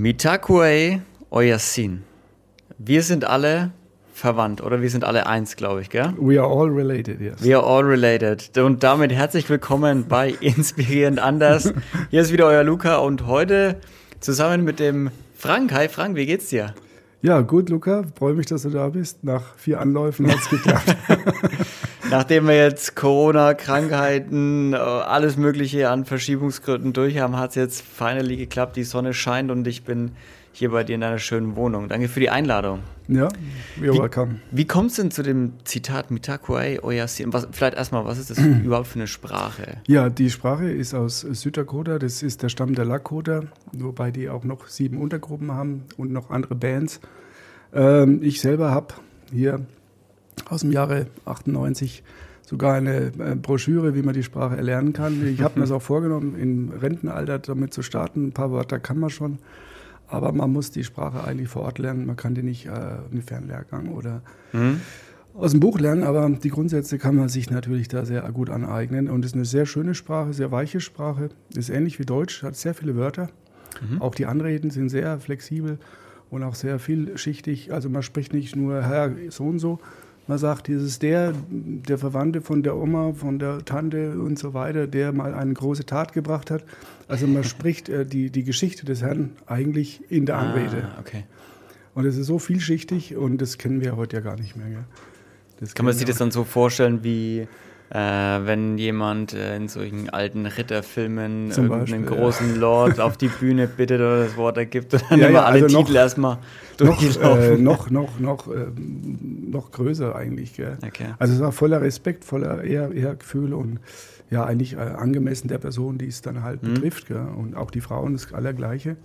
Mitakuei Oyasin. Wir sind alle verwandt oder wir sind alle eins, glaube ich, gell? We are all related, yes. We are all related. Und damit herzlich willkommen bei Inspirierend Anders. Hier ist wieder euer Luca und heute zusammen mit dem Frank. Hi Frank, wie geht's dir? Ja, gut, Luca. Freue mich, dass du da bist. Nach vier Anläufen hat es geklappt. Nachdem wir jetzt Corona, Krankheiten, äh, alles Mögliche an Verschiebungsgründen durch haben, hat es jetzt finally geklappt. Die Sonne scheint und ich bin hier bei dir in deiner schönen Wohnung. Danke für die Einladung. Ja, you're wie, welcome. Wie kommst du denn zu dem Zitat Mitakuei Oyasin? Was, vielleicht erstmal, was ist das überhaupt für eine Sprache? Ja, die Sprache ist aus Süddakota. Das ist der Stamm der Lakota, wobei die auch noch sieben Untergruppen haben und noch andere Bands. Ähm, ich selber habe hier aus dem Jahre 98 sogar eine äh, Broschüre, wie man die Sprache erlernen kann. Ich habe mir das auch vorgenommen, im Rentenalter damit zu starten. Ein paar Wörter kann man schon, aber man muss die Sprache eigentlich vor Ort lernen. Man kann die nicht äh, im Fernlehrgang oder mhm. aus dem Buch lernen, aber die Grundsätze kann man sich natürlich da sehr gut aneignen. Und es ist eine sehr schöne Sprache, sehr weiche Sprache. Ist ähnlich wie Deutsch, hat sehr viele Wörter. Mhm. Auch die Anreden sind sehr flexibel und auch sehr vielschichtig. Also man spricht nicht nur Herr so und so, man sagt, dieses der, der Verwandte von der Oma, von der Tante und so weiter, der mal eine große Tat gebracht hat. Also man spricht äh, die, die Geschichte des Herrn eigentlich in der ah, Anrede. Ah, okay. Und es ist so vielschichtig und das kennen wir heute ja gar nicht mehr. Kann man sich das dann so vorstellen wie äh, wenn jemand äh, in solchen alten Ritterfilmen Zum irgendeinen Beispiel, großen ja. Lord auf die Bühne bittet oder das Wort ergibt dann ja, immer ja, alle also Titel erstmal durchlaufen. Noch, äh, noch, noch, noch, äh, noch größer eigentlich. Gell? Okay. Also es war voller Respekt, voller Ehr, Ehrgefühl und ja, eigentlich äh, angemessen der Person, die es dann halt mhm. betrifft. Gell? Und auch die Frauen das Allergleiche.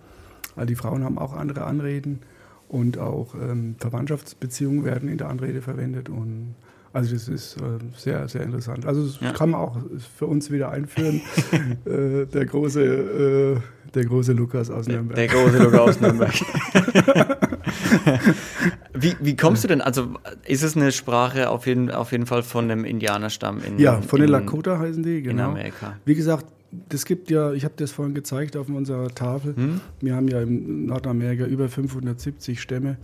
Also die Frauen haben auch andere Anreden und auch ähm, Verwandtschaftsbeziehungen werden in der Anrede verwendet und also das ist äh, sehr, sehr interessant. Also das ja. kann man auch für uns wieder einführen. äh, der große, äh, der große Lukas aus Nürnberg. Der, große Lukas aus Nürnberg. wie, wie kommst du denn? Also ist es eine Sprache auf jeden, auf jeden Fall von einem Indianerstamm in Ja, von in, den Lakota heißen die, genau. In Amerika. Wie gesagt, das gibt ja, ich habe das vorhin gezeigt auf unserer Tafel. Hm? Wir haben ja in Nordamerika über 570 Stämme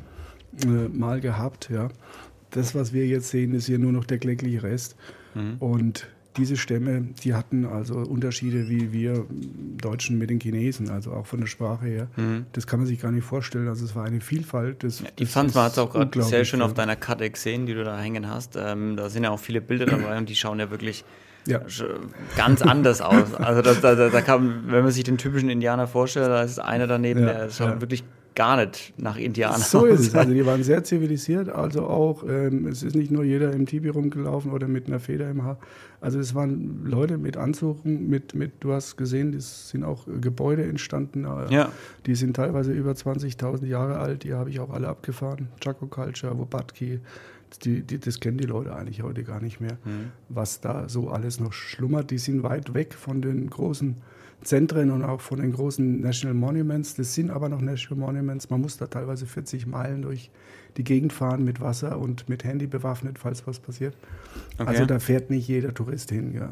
äh, mal gehabt, ja das, was wir jetzt sehen, ist hier nur noch der klägliche Rest. Mhm. Und diese Stämme, die hatten also Unterschiede wie wir Deutschen mit den Chinesen, also auch von der Sprache her. Mhm. Das kann man sich gar nicht vorstellen. Also es war eine Vielfalt. Das, ja, die fand man hat es auch gerade sehr schön auf deiner Karte gesehen, die du da hängen hast. Ähm, da sind ja auch viele Bilder dabei und die schauen ja wirklich ja. ganz anders aus. Also da, da, da kann, wenn man sich den typischen Indianer vorstellt, da ist einer daneben, ja, der schaut wirklich gar nicht nach Indianern. So ist es. Also die waren sehr zivilisiert. Also auch, ähm, es ist nicht nur jeder im Tibi rumgelaufen oder mit einer Feder im Haar. Also es waren Leute mit Anzügen, mit, mit, du hast gesehen, es sind auch Gebäude entstanden. Äh, ja. Die sind teilweise über 20.000 Jahre alt. Die habe ich auch alle abgefahren. Chaco Culture, Wobatki. Die, die, das kennen die Leute eigentlich heute gar nicht mehr, mhm. was da so alles noch schlummert. Die sind weit weg von den großen Zentren und auch von den großen National Monuments. Das sind aber noch National Monuments. Man muss da teilweise 40 Meilen durch die Gegend fahren mit Wasser und mit Handy bewaffnet, falls was passiert. Okay. Also da fährt nicht jeder Tourist hin. Ja.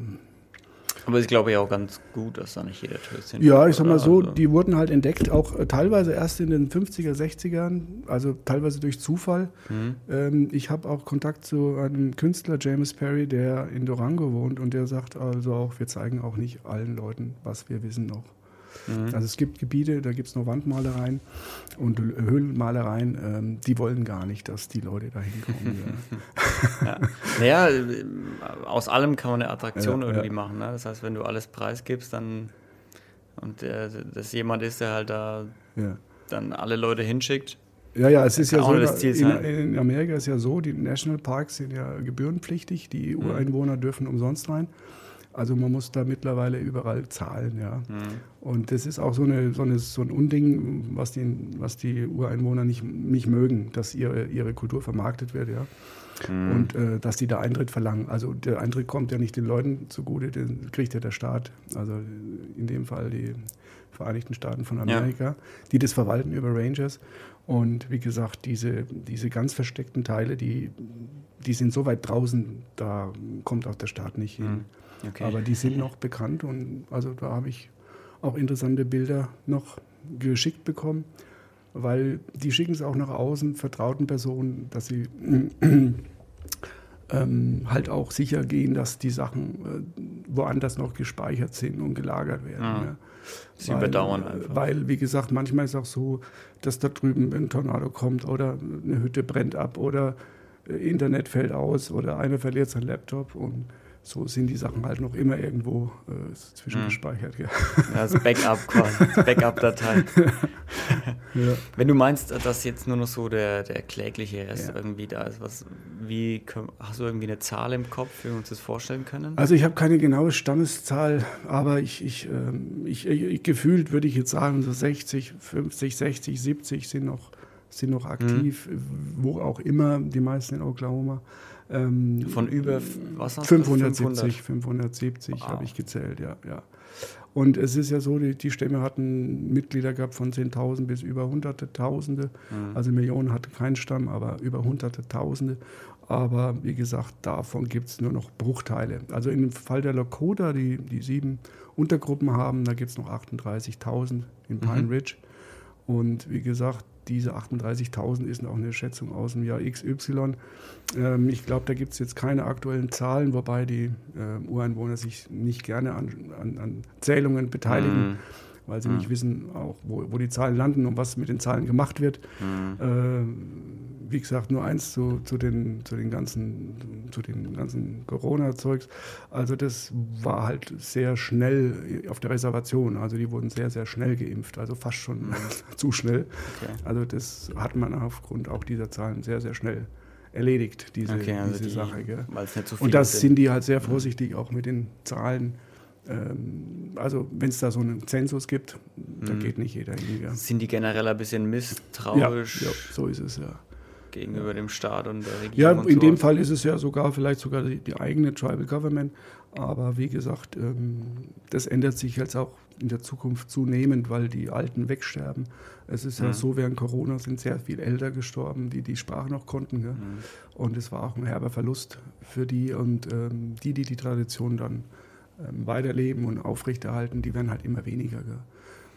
Aber ich glaube ja auch ganz gut, dass da nicht jeder Tourist hin Ja, ich sag mal so, also. die wurden halt entdeckt, auch äh, teilweise erst in den 50er, 60ern, also teilweise durch Zufall. Mhm. Ähm, ich habe auch Kontakt zu einem Künstler, James Perry, der in Durango wohnt und der sagt also auch, wir zeigen auch nicht allen Leuten, was wir wissen noch. Mhm. Also es gibt Gebiete, da gibt es noch Wandmalereien und Höhlenmalereien, ähm, die wollen gar nicht, dass die Leute da hinkommen. ja. Naja, aus allem kann man eine Attraktion ja, irgendwie ja. machen. Ne? Das heißt, wenn du alles preisgibst, dann und der, das jemand ist, der halt da dann alle Leute hinschickt. Ja, ja, es ist ja so, in, in, Amerika ist ja so, die Nationalparks sind ja gebührenpflichtig, die mhm. Ureinwohner dürfen umsonst rein. Also man muss da mittlerweile überall zahlen, ja. Mhm. Und das ist auch so, eine, so, eine, so ein Unding, was die, was die Ureinwohner nicht, nicht mögen, dass ihre, ihre Kultur vermarktet wird, ja. Mhm. Und äh, dass die da Eintritt verlangen. Also der Eintritt kommt ja nicht den Leuten zugute, den kriegt ja der Staat. Also in dem Fall die Vereinigten Staaten von Amerika, ja. die das verwalten über Rangers. Und wie gesagt, diese, diese ganz versteckten Teile, die, die sind so weit draußen, da kommt auch der Staat nicht hin. Mhm. Okay. Aber die sind noch bekannt und also da habe ich auch interessante Bilder noch geschickt bekommen. weil die schicken es auch nach außen, vertrauten Personen, dass sie ähm, halt auch sicher gehen, dass die Sachen äh, woanders noch gespeichert sind und gelagert werden. Ja. Ja. Sie weil, überdauern einfach. Weil, wie gesagt, manchmal ist es auch so, dass da drüben ein Tornado kommt oder eine Hütte brennt ab oder äh, Internet fällt aus oder einer verliert seinen Laptop und so sind die Sachen halt noch immer irgendwo äh, zwischengespeichert. Ja. ja, das Backup quasi, Backup-Datei. ja. Wenn du meinst, dass jetzt nur noch so der, der klägliche Rest ja. irgendwie da ist, was, wie, hast du irgendwie eine Zahl im Kopf, wie wir uns das vorstellen können? Also ich habe keine genaue Stammeszahl, aber ich, ich, ähm, ich, ich gefühlt würde ich jetzt sagen, so 60, 50, 60, 70 sind noch, sind noch aktiv, mhm. wo auch immer, die meisten in Oklahoma. Ähm, Von über was hast 570, 570 wow. habe ich gezählt, ja, ja. Und es ist ja so, die, die Stämme hatten Mitglieder gehabt von 10.000 bis über hunderte Tausende. Mhm. Also Millionen hatte kein Stamm, aber über hunderte Tausende. Aber wie gesagt, davon gibt es nur noch Bruchteile. Also im Fall der Lakota, die, die sieben Untergruppen haben, da gibt es noch 38.000 in Pine mhm. Ridge. Und wie gesagt, diese 38.000 ist auch eine Schätzung aus dem Jahr XY. Ähm, ich glaube, da gibt es jetzt keine aktuellen Zahlen, wobei die äh, Ureinwohner sich nicht gerne an, an, an Zählungen beteiligen. Mhm weil sie mhm. nicht wissen, auch wo, wo, die Zahlen landen und was mit den Zahlen gemacht wird. Mhm. Äh, wie gesagt, nur eins zu, zu, den, zu den ganzen, zu den ganzen Corona-Zeugs. Also das war halt sehr schnell auf der Reservation. Also die wurden sehr, sehr schnell geimpft, also fast schon mhm. zu schnell. Okay. Also das hat man aufgrund auch dieser Zahlen sehr, sehr schnell erledigt, diese, okay, also diese die, Sache. Gell? Und das sind. die halt sehr mhm. vorsichtig auch mit den Zahlen also wenn es da so einen Zensus gibt, da mhm. geht nicht jeder hin. Ja. Sind die generell ein bisschen misstrauisch? Ja, ja so ist es ja. Gegenüber dem Staat und der Regierung? Ja, in dem Fall ist es ja sogar vielleicht sogar die, die eigene Tribal Government. Aber wie gesagt, ähm, das ändert sich jetzt auch in der Zukunft zunehmend, weil die Alten wegsterben. Es ist mhm. ja so, während Corona sind sehr viele Älter gestorben, die die Sprache noch konnten. Mhm. Und es war auch ein herber Verlust für die und ähm, die, die die Tradition dann ähm, weiterleben und aufrechterhalten, die werden halt immer weniger.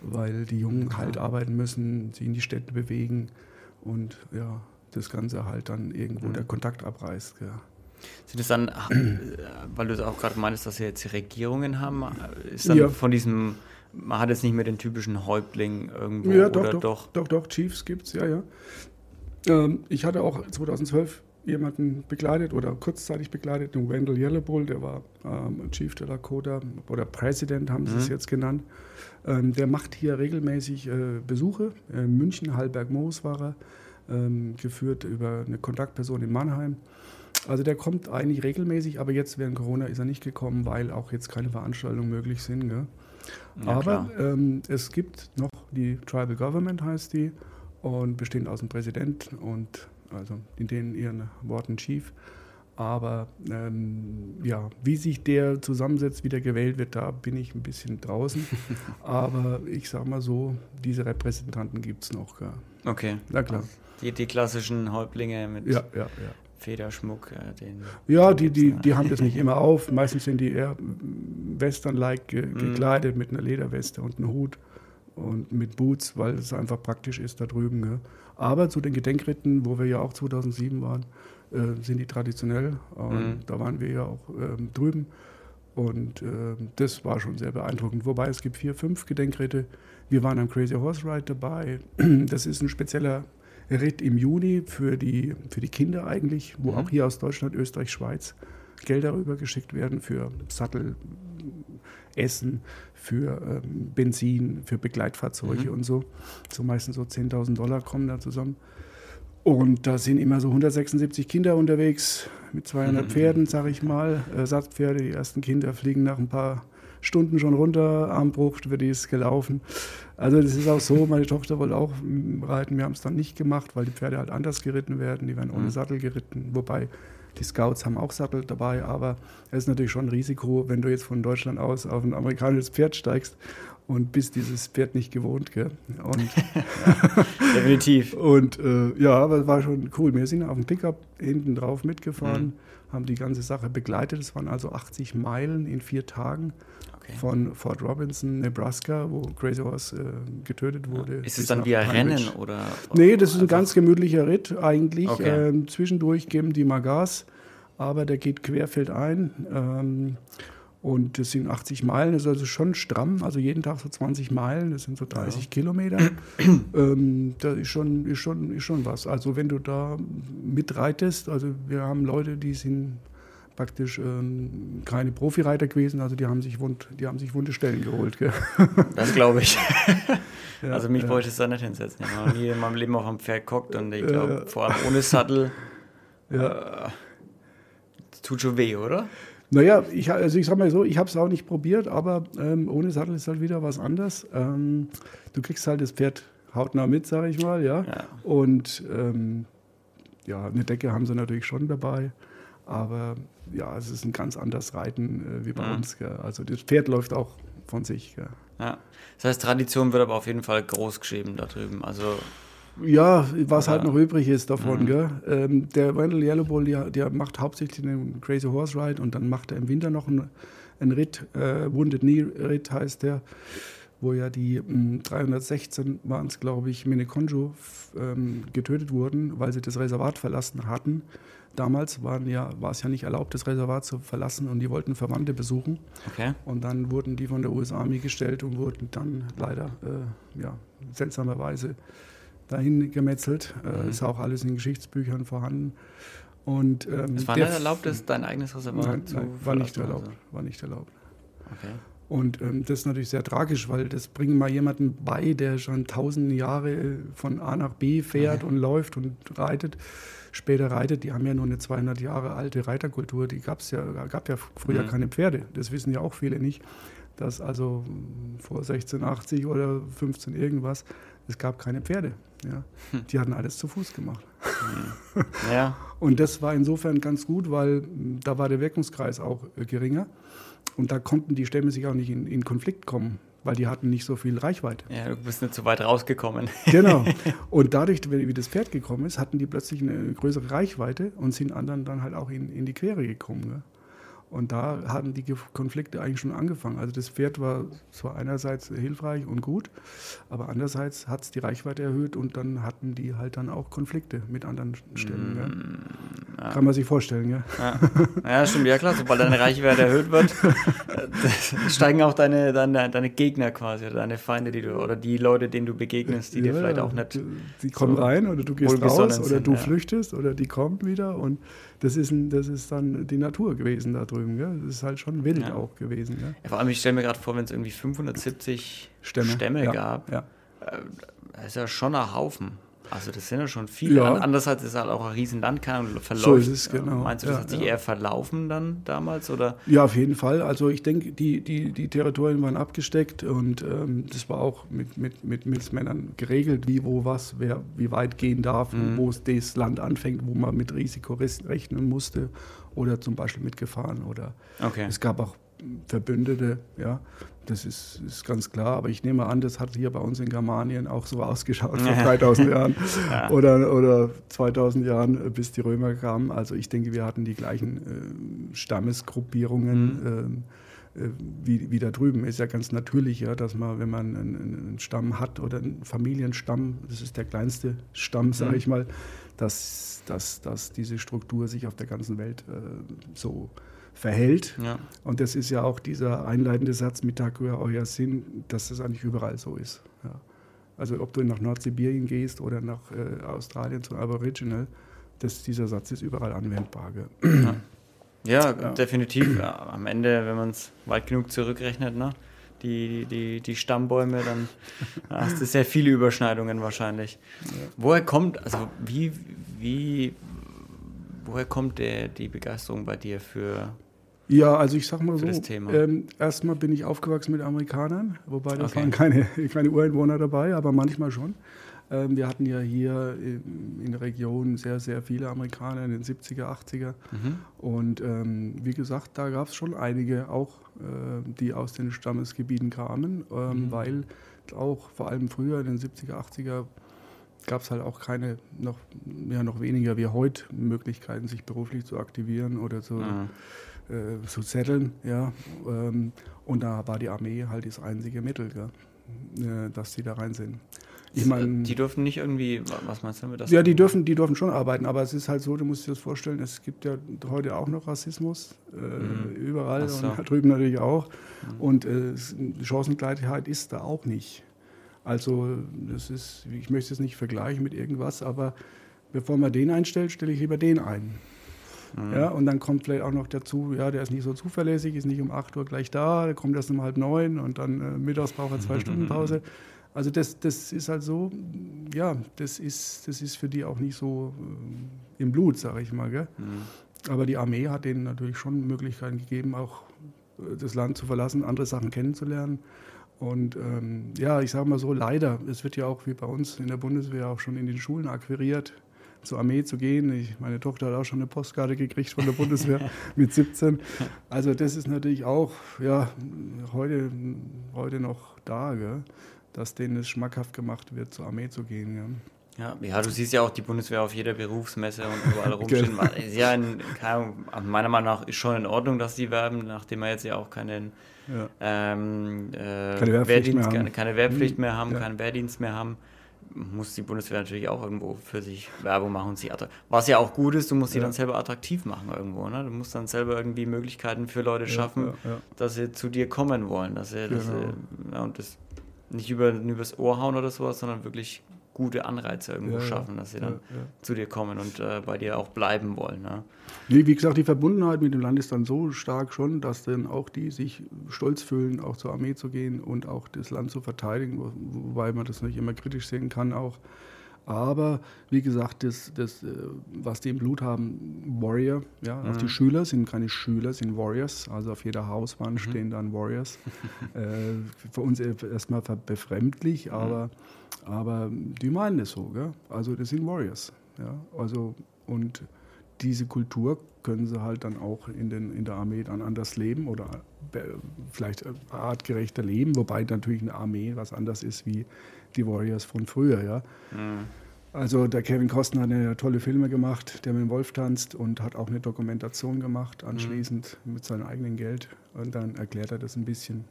Weil die Jungen halt arbeiten müssen, sich in die Städte bewegen und ja, das Ganze halt dann irgendwo mhm. der Kontakt abreißt. Gell? Sind es dann, äh, weil du es auch gerade meinst, dass sie jetzt Regierungen haben, ist dann ja. von diesem, man hat jetzt nicht mehr den typischen Häuptling irgendwo ja, doch, oder doch? Doch, doch, doch Chiefs gibt es, ja, ja. Ähm, ich hatte auch 2012 jemanden begleitet oder kurzzeitig begleitet, den Wendell Yellowbull, der war ähm, Chief der Lakota oder President, haben sie mhm. es jetzt genannt. Ähm, der macht hier regelmäßig äh, Besuche. In äh, München, Hallberg-Moos war er, ähm, geführt über eine Kontaktperson in Mannheim. Also der kommt eigentlich regelmäßig, aber jetzt während Corona ist er nicht gekommen, weil auch jetzt keine Veranstaltungen möglich sind. Ja, aber ähm, es gibt noch die Tribal Government, heißt die, und bestehend aus dem Präsident und also in den ihren Worten Chief. Aber ähm, ja, wie sich der zusammensetzt, wie der gewählt wird, da bin ich ein bisschen draußen. Aber ich sage mal so, diese Repräsentanten gibt es noch. Ja. Okay. Na klar. Die, die klassischen Häuptlinge mit ja, ja. Federschmuck. Äh, den ja, die, die, die haben das nicht immer auf. Meistens sind die eher western-like ge mhm. gekleidet mm. mit einer Lederweste und einem Hut und mit Boots, weil es einfach praktisch ist da drüben. Ja. Aber zu den Gedenkritten, wo wir ja auch 2007 waren, äh, sind die traditionell. Mhm. Da waren wir ja auch ähm, drüben. Und äh, das war schon sehr beeindruckend. Wobei es gibt vier, fünf Gedenkritte. Wir waren am Crazy Horse Ride dabei. Das ist ein spezieller Ritt im Juni für die, für die Kinder eigentlich, wo mhm. auch hier aus Deutschland, Österreich, Schweiz Gelder rübergeschickt werden für Sattel, Essen, für ähm, Benzin, für Begleitfahrzeuge mhm. und so. So meistens so 10.000 Dollar kommen da zusammen. Und da sind immer so 176 Kinder unterwegs mit 200 mhm. Pferden, sag ich mal. Ersatzpferde, die ersten Kinder fliegen nach ein paar Stunden schon runter, Armbruch, für die ist gelaufen. Also das ist auch so, meine Tochter wollte auch reiten, wir haben es dann nicht gemacht, weil die Pferde halt anders geritten werden, die werden ohne mhm. Sattel geritten, wobei die Scouts haben auch Sattel dabei, aber es ist natürlich schon ein Risiko, wenn du jetzt von Deutschland aus auf ein amerikanisches Pferd steigst und bist dieses Pferd nicht gewohnt. Gell? Und ja, definitiv. und äh, ja, aber es war schon cool. Wir sind auf dem Pickup hinten drauf mitgefahren, mhm. haben die ganze Sache begleitet. Es waren also 80 Meilen in vier Tagen. Okay. von Fort Robinson, Nebraska, wo Crazy Horse äh, getötet wurde. Ist es dann wie ein Rennen oder? Nee, das ist ein ganz gemütlicher Ritt eigentlich. Okay. Ähm, zwischendurch geben die mal Gas, aber der geht querfeldein. Ähm, und das sind 80 Meilen, das ist also schon stramm, also jeden Tag so 20 Meilen, das sind so 30 ja. Kilometer. ähm, das ist schon, ist, schon, ist schon was. Also wenn du da mitreitest, also wir haben Leute, die sind praktisch ähm, keine Profireiter gewesen, also die haben sich, wund, die haben sich wunde Stellen geholt. Gell? Das glaube ich. ja, also mich ja. wollte es da nicht hinsetzen. Ich habe nie in meinem Leben auf einem Pferd geguckt und ich glaube, ja. vor allem ohne Sattel, ja. Äh, tut schon weh, oder? Naja, ich, also ich sag mal so, ich habe es auch nicht probiert, aber ähm, ohne Sattel ist halt wieder was anderes. Ähm, du kriegst halt das Pferd hautnah mit, sage ich mal, ja. ja. Und ähm, ja, eine Decke haben sie natürlich schon dabei, aber ja, es ist ein ganz anderes Reiten äh, wie bei ja. uns. Gell. Also das Pferd läuft auch von sich. Gell. Ja. Das heißt, Tradition wird aber auf jeden Fall groß geschrieben da drüben. Also ja, was halt noch übrig ist davon. Mhm. Gell? Ähm, der Wendell Yellowbull, der, der macht hauptsächlich einen Crazy Horse Ride und dann macht er im Winter noch einen, einen Ritt, äh, Wounded Knee Ritt heißt der, wo ja die mh, 316 waren es, glaube ich, Minekonjo ähm, getötet wurden, weil sie das Reservat verlassen hatten. Damals waren ja, war es ja nicht erlaubt, das Reservat zu verlassen und die wollten Verwandte besuchen. Okay. Und dann wurden die von der US Army gestellt und wurden dann leider äh, ja, seltsamerweise dahin gemetzelt. Äh, mhm. Ist auch alles in Geschichtsbüchern vorhanden. Und, ähm, es war nicht erlaubt, dein eigenes Reservat nein, zu nein, war nicht erlaubt. Also. War nicht erlaubt. Okay. Und ähm, das ist natürlich sehr tragisch, weil das bringt mal jemanden bei, der schon tausende Jahre von A nach B fährt okay. und läuft und reitet, später reitet. Die haben ja nur eine 200 Jahre alte Reiterkultur. Die gab's ja, gab ja früher mhm. keine Pferde. Das wissen ja auch viele nicht. Dass also vor 1680 oder 15 irgendwas es gab keine Pferde. Ja. Hm. Die hatten alles zu Fuß gemacht. Hm. Ja. Und das war insofern ganz gut, weil hm, da war der Wirkungskreis auch äh, geringer. Und da konnten die Stämme sich auch nicht in, in Konflikt kommen, weil die hatten nicht so viel Reichweite. Ja, du bist nicht so weit rausgekommen. genau. Und dadurch, wie das Pferd gekommen ist, hatten die plötzlich eine größere Reichweite und sind anderen dann halt auch in, in die Quere gekommen. Gell? Und da hatten die Konflikte eigentlich schon angefangen. Also das Pferd war zwar einerseits hilfreich und gut, aber andererseits hat es die Reichweite erhöht und dann hatten die halt dann auch Konflikte mit anderen Stämmen. Mm, ja. Kann man sich vorstellen, ja? ja. Ja, stimmt, ja klar, sobald deine Reichweite erhöht wird, steigen auch deine, deine, deine Gegner quasi, oder deine Feinde, die du, oder die Leute, denen du begegnest, die dir vielleicht auch nicht. Die kommen so rein oder du gehst raus oder sind, du flüchtest oder die kommen wieder und das ist, ein, das ist dann die Natur gewesen da drüben. Gell? Das ist halt schon wild ja. auch gewesen. Gell? Ja, vor allem, ich stelle mir gerade vor, wenn es irgendwie 570 Stämme, Stämme ja. gab, äh, das ist ja schon ein Haufen. Also das sind ja schon viele. Ja. Andererseits ist es halt auch ein Riesenland, kann und verläuft. So ist es, genau. Meinst du, das ja, hat sich ja. eher verlaufen dann damals? Oder? Ja, auf jeden Fall. Also ich denke, die, die, die Territorien waren abgesteckt und ähm, das war auch mit, mit, mit Milzmännern geregelt, wie, wo, was, wer wie weit gehen darf, mhm. wo es das Land anfängt, wo man mit Risiko rechnen musste oder zum Beispiel mit Gefahren. Oder okay. es gab auch Verbündete, ja, das ist, ist, ganz klar. Aber ich nehme an, das hat hier bei uns in Germanien auch so ausgeschaut vor 3000 Jahren ja. oder, oder 2000 Jahren, bis die Römer kamen. Also ich denke, wir hatten die gleichen äh, Stammesgruppierungen. Mhm. Äh, wie, wie da drüben ist ja ganz natürlich, ja, dass man, wenn man einen, einen, Stamm hat oder einen Familienstamm, das ist der kleinste Stamm, sage mhm. ich mal, dass, dass, dass diese Struktur sich auf der ganzen Welt äh, so verhält. Ja. Und das ist ja auch dieser einleitende Satz mit Takua euer Sinn, dass das eigentlich überall so ist. Ja. Also ob du nach Nordsibirien gehst oder nach äh, Australien zum Aboriginal, das, dieser Satz ist überall anwendbar. Ja. Ja, definitiv. Am Ende, wenn man es weit genug zurückrechnet, ne? die, die, die Stammbäume, dann hast du sehr viele Überschneidungen wahrscheinlich. Woher kommt, also wie, wie, woher kommt der, die Begeisterung bei dir für ja, also ich sag mal so, ähm, erstmal bin ich aufgewachsen mit Amerikanern, wobei da okay. waren keine, keine Ureinwohner dabei, aber manchmal schon. Ähm, wir hatten ja hier in, in, der Region sehr, sehr viele Amerikaner in den 70er, 80er. Mhm. Und ähm, wie gesagt, da gab es schon einige auch, äh, die aus den Stammesgebieten kamen, ähm, mhm. weil auch vor allem früher in den 70er, 80er gab es halt auch keine, noch, ja, noch weniger wie heute Möglichkeiten, sich beruflich zu aktivieren oder zu. Mhm äh, zu zetteln. Ja? Ähm, und da war die Armee halt das einzige Mittel? Äh, dass die da rein sind. Ich meine, die dürfen nicht irgendwie, was meinst du mit das? Ja, die dürfen, die dürfen schon arbeiten, aber es ist halt so, du musst dir das vorstellen, es gibt ja heute auch noch Rassismus, äh, mhm. überall so. und drüben natürlich auch. Mhm. Und äh, Chancengleichheit ist da auch nicht. Also das ist, ich möchte es nicht vergleichen mit irgendwas, aber bevor man den einstellt, stelle ich lieber den ein. Mhm. Ja, und dann kommt vielleicht auch noch dazu, ja, der ist nicht so zuverlässig, ist nicht um 8 Uhr gleich da, der kommt erst um halb neun und dann äh, mittags braucht er zwei Stunden Pause. Also das, das ist halt so, ja, das ist, das ist für die auch nicht so äh, im Blut, sage ich mal. Gell? Mhm. Aber die Armee hat denen natürlich schon Möglichkeiten gegeben, auch äh, das Land zu verlassen, andere Sachen kennenzulernen. Und ähm, ja, ich sage mal so, leider, es wird ja auch wie bei uns in der Bundeswehr auch schon in den Schulen akquiriert, zur Armee zu gehen. Ich, meine Tochter hat auch schon eine Postkarte gekriegt von der Bundeswehr mit 17. Also das ist natürlich auch ja, heute, heute noch da. Gell? dass denen es schmackhaft gemacht wird, zur Armee zu gehen. Ja. Ja, ja, du siehst ja auch die Bundeswehr auf jeder Berufsmesse und überall rumstehen. genau. ja, in, meiner Meinung nach ist schon in Ordnung, dass die werben, nachdem wir jetzt ja auch keinen, ja. ähm, äh, keine Wehrpflicht, Wehrdienst, mehr, haben. Keine, keine Wehrpflicht mehr haben, ja. keinen Wehrdienst mehr haben. Muss die Bundeswehr natürlich auch irgendwo für sich Werbung machen und sie Was ja auch gut ist, du musst sie dann selber attraktiv machen irgendwo. Ne? Du musst dann selber irgendwie Möglichkeiten für Leute schaffen, dass sie zu dir kommen wollen. Dass sie, genau. dass sie, und das nicht über, übers Ohr hauen oder sowas, sondern wirklich gute Anreize irgendwo ja, schaffen, dass sie dann ja, ja. zu dir kommen und äh, bei dir auch bleiben wollen. Ne? Nee, wie gesagt, die Verbundenheit mit dem Land ist dann so stark schon, dass dann auch die sich stolz fühlen, auch zur Armee zu gehen und auch das Land zu verteidigen, wo, wobei man das nicht immer kritisch sehen kann auch. Aber wie gesagt, das, das, äh, was die im Blut haben, Warrior, ja, mhm. auch die Schüler sind keine Schüler, sind Warriors. Also auf jeder Hauswand mhm. stehen dann Warriors. äh, für uns erstmal befremdlich, mhm. aber, aber die meinen es so. Gell? Also das sind Warriors. Ja? Also, und diese Kultur können sie halt dann auch in, den, in der Armee dann anders leben oder äh, vielleicht artgerechter leben, wobei natürlich eine Armee was anders ist wie die Warriors von früher, ja. Mhm. Also der Kevin Costner hat eine tolle Filme gemacht, der mit dem Wolf tanzt und hat auch eine Dokumentation gemacht anschließend mhm. mit seinem eigenen Geld. Und dann erklärt er das ein bisschen,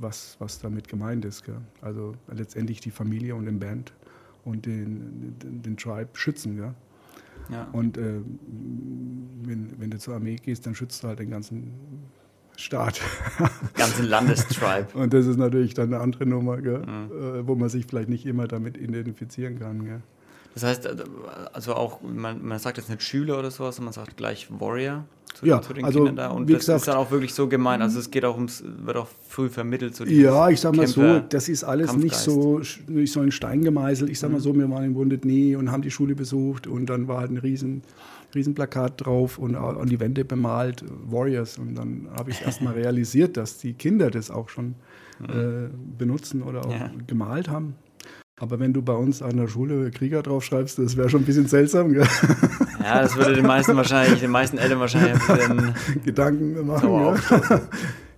was, was damit gemeint ist. Gell? Also letztendlich die Familie und den Band und den, den, den Tribe schützen. Gell? Ja. Und äh, wenn, wenn du zur Armee gehst, dann schützt du halt den ganzen Staat. Ganzen Landestribe. Und das ist natürlich dann eine andere Nummer, mhm. äh, wo man sich vielleicht nicht immer damit identifizieren kann. Gell? Das heißt, äh, also auch, man, man sagt jetzt nicht Schüler oder sowas, sondern man sagt gleich Warrior zu, ja, zu den also, Kindern da. Und das gesagt, ist dann auch wirklich so gemeint. Also es geht auch ums, wird auch früh vermittelt. So ja, ich sag mal Kämpfer, so, das ist alles nicht so, nicht so ein Stein gemeißelt. Ich sag mal mhm. so, wir waren im Wounded Knee und haben die Schule besucht und dann war halt ein riesen Riesenplakat drauf und an die Wände bemalt, Warriors. Und dann habe ich erst mal realisiert, dass die Kinder das auch schon mhm. äh, benutzen oder auch ja. gemalt haben. Aber wenn du bei uns an der Schule Krieger draufschreibst, das wäre schon ein bisschen seltsam. Gell? Ja, das würde den meisten wahrscheinlich, den meisten Eltern wahrscheinlich ein bisschen Gedanken machen. Ja.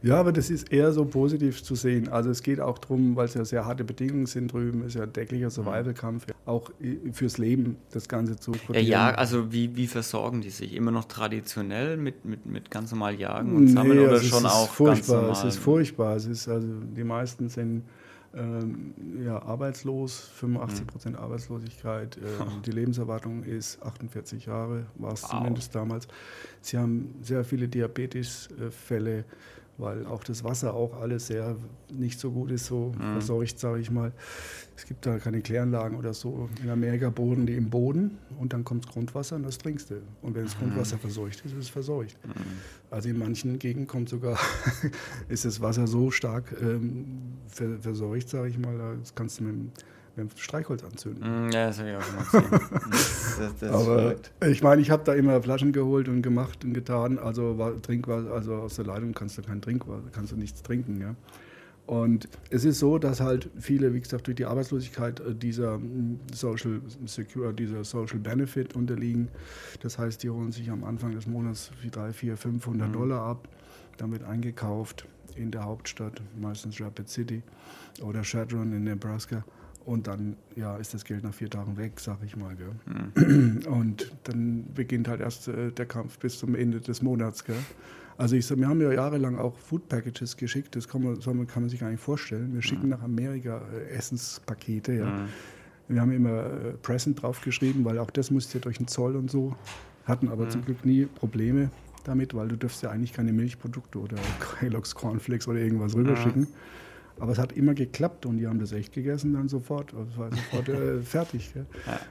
Ja, aber das ist eher so positiv zu sehen. Also es geht auch darum, weil es ja sehr harte Bedingungen sind drüben, ist ja ein täglicher Survival-Kampf, auch fürs Leben das Ganze zu ja, ja, also wie, wie versorgen die sich? Immer noch traditionell mit, mit, mit ganz normal Jagen und Sammeln nee, oder also schon auch furchtbar, ganz normal? Es ist furchtbar. Es ist also, die meisten sind ähm, ja, arbeitslos, 85 Prozent mhm. Arbeitslosigkeit. Ähm, die Lebenserwartung ist 48 Jahre, war es wow. zumindest damals. Sie haben sehr viele Diabetesfälle weil auch das Wasser auch alles sehr nicht so gut ist, so mhm. verseucht, sage ich mal. Es gibt da keine Kläranlagen oder so. In Amerika bohren die im Boden und dann kommt das Grundwasser und das trinkst du. Und wenn das mhm. Grundwasser verseucht ist, ist es verseucht. Mhm. Also in manchen Gegenden kommt sogar, ist das Wasser so stark ähm, verseucht, sage ich mal, das kannst du mit dem mit Streichholz anzünden. Mm, ja, das habe ich auch schon mal gesehen. das, das Aber ich meine, ich habe da immer Flaschen geholt und gemacht und getan. Also war, Trinkwasser, also aus der Leitung kannst du kein Trinkwasser, kannst du nichts trinken. Ja. Und es ist so, dass halt viele, wie gesagt, durch die Arbeitslosigkeit äh, dieser mm, Social Secure, dieser Social Benefit unterliegen. Das heißt, die holen sich am Anfang des Monats 3, 4, 500 mhm. Dollar ab. Dann wird eingekauft in der Hauptstadt, meistens Rapid City oder Chadron in Nebraska. Und dann ja, ist das Geld nach vier Tagen weg, sag ich mal. Mhm. Und dann beginnt halt erst äh, der Kampf bis zum Ende des Monats. Gell? Also ich, wir haben ja jahrelang auch Food Packages geschickt, das kann man, kann man sich gar nicht vorstellen. Wir schicken mhm. nach Amerika äh, Essenspakete, ja. Mhm. Wir haben immer äh, Present draufgeschrieben, weil auch das musste ja durch den Zoll und so. Hatten aber mhm. zum Glück nie Probleme damit, weil du dürfst ja eigentlich keine Milchprodukte oder Kellogg's Cornflakes oder irgendwas rüberschicken. Aber es hat immer geklappt und die haben das echt gegessen dann sofort. Also es war sofort äh, fertig. Ja.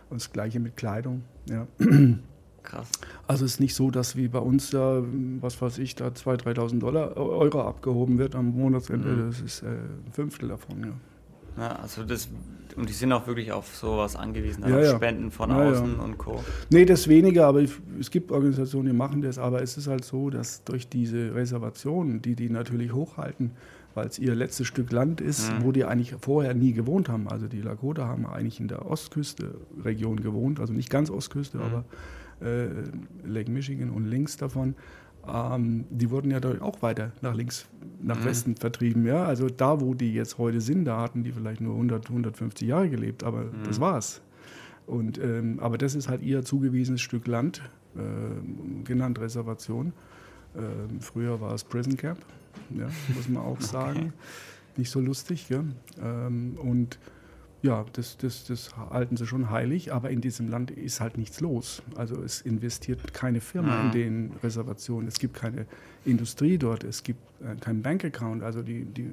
Und das gleiche mit Kleidung. Ja. Krass. Also es ist nicht so, dass wie bei uns da, was weiß ich, da 2.000, 3.000 Dollar, Euro abgehoben wird am Monatsende. Mhm. Das ist äh, ein Fünftel davon, ja. Ja, also das, und die sind auch wirklich auf sowas angewiesen, ja, auf ja. Spenden von ja, außen und Co. Nee, das weniger, aber es gibt Organisationen, die machen das, aber es ist halt so, dass durch diese Reservationen, die die natürlich hochhalten, weil es ihr letztes Stück Land ist, mhm. wo die eigentlich vorher nie gewohnt haben. Also die Lakota haben eigentlich in der Ostküste-Region gewohnt, also nicht ganz Ostküste, mhm. aber äh, Lake Michigan und links davon. Ähm, die wurden ja auch weiter nach links, nach mhm. Westen vertrieben. Ja? Also da, wo die jetzt heute sind, da hatten die vielleicht nur 100, 150 Jahre gelebt, aber mhm. das war's. Und, ähm, aber das ist halt ihr zugewiesenes Stück Land, äh, genannt Reservation. Ähm, früher war es Prison Camp, ja, muss man auch sagen. Okay. Nicht so lustig. Ja? Ähm, und ja, das, das, das halten sie schon heilig, aber in diesem Land ist halt nichts los. Also es investiert keine Firma in den Reservationen, es gibt keine Industrie dort, es gibt äh, keinen Bankaccount. Also die, die,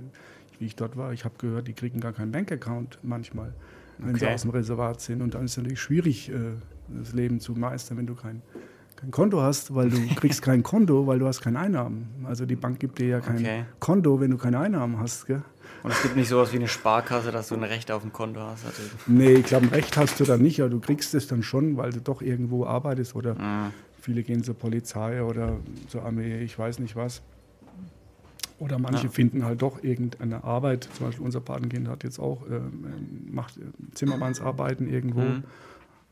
wie ich dort war, ich habe gehört, die kriegen gar keinen Bankaccount manchmal, wenn okay. sie aus dem Reservat sind. Und dann ist es natürlich schwierig, äh, das Leben zu meistern, wenn du kein, kein Konto hast, weil du kriegst kein Konto, weil du hast keine Einnahmen. Also die Bank gibt dir ja kein okay. Konto, wenn du keine Einnahmen hast. Gell? Und es gibt nicht sowas wie eine Sparkasse, dass du ein Recht auf dem Konto hast? Also nee, ich glaube, ein Recht hast du da nicht, aber du kriegst es dann schon, weil du doch irgendwo arbeitest oder mhm. viele gehen zur Polizei oder zur Armee, ich weiß nicht was. Oder manche ja. finden halt doch irgendeine Arbeit. Zum Beispiel unser Patenkind hat jetzt auch, äh, macht Zimmermannsarbeiten irgendwo. Mhm.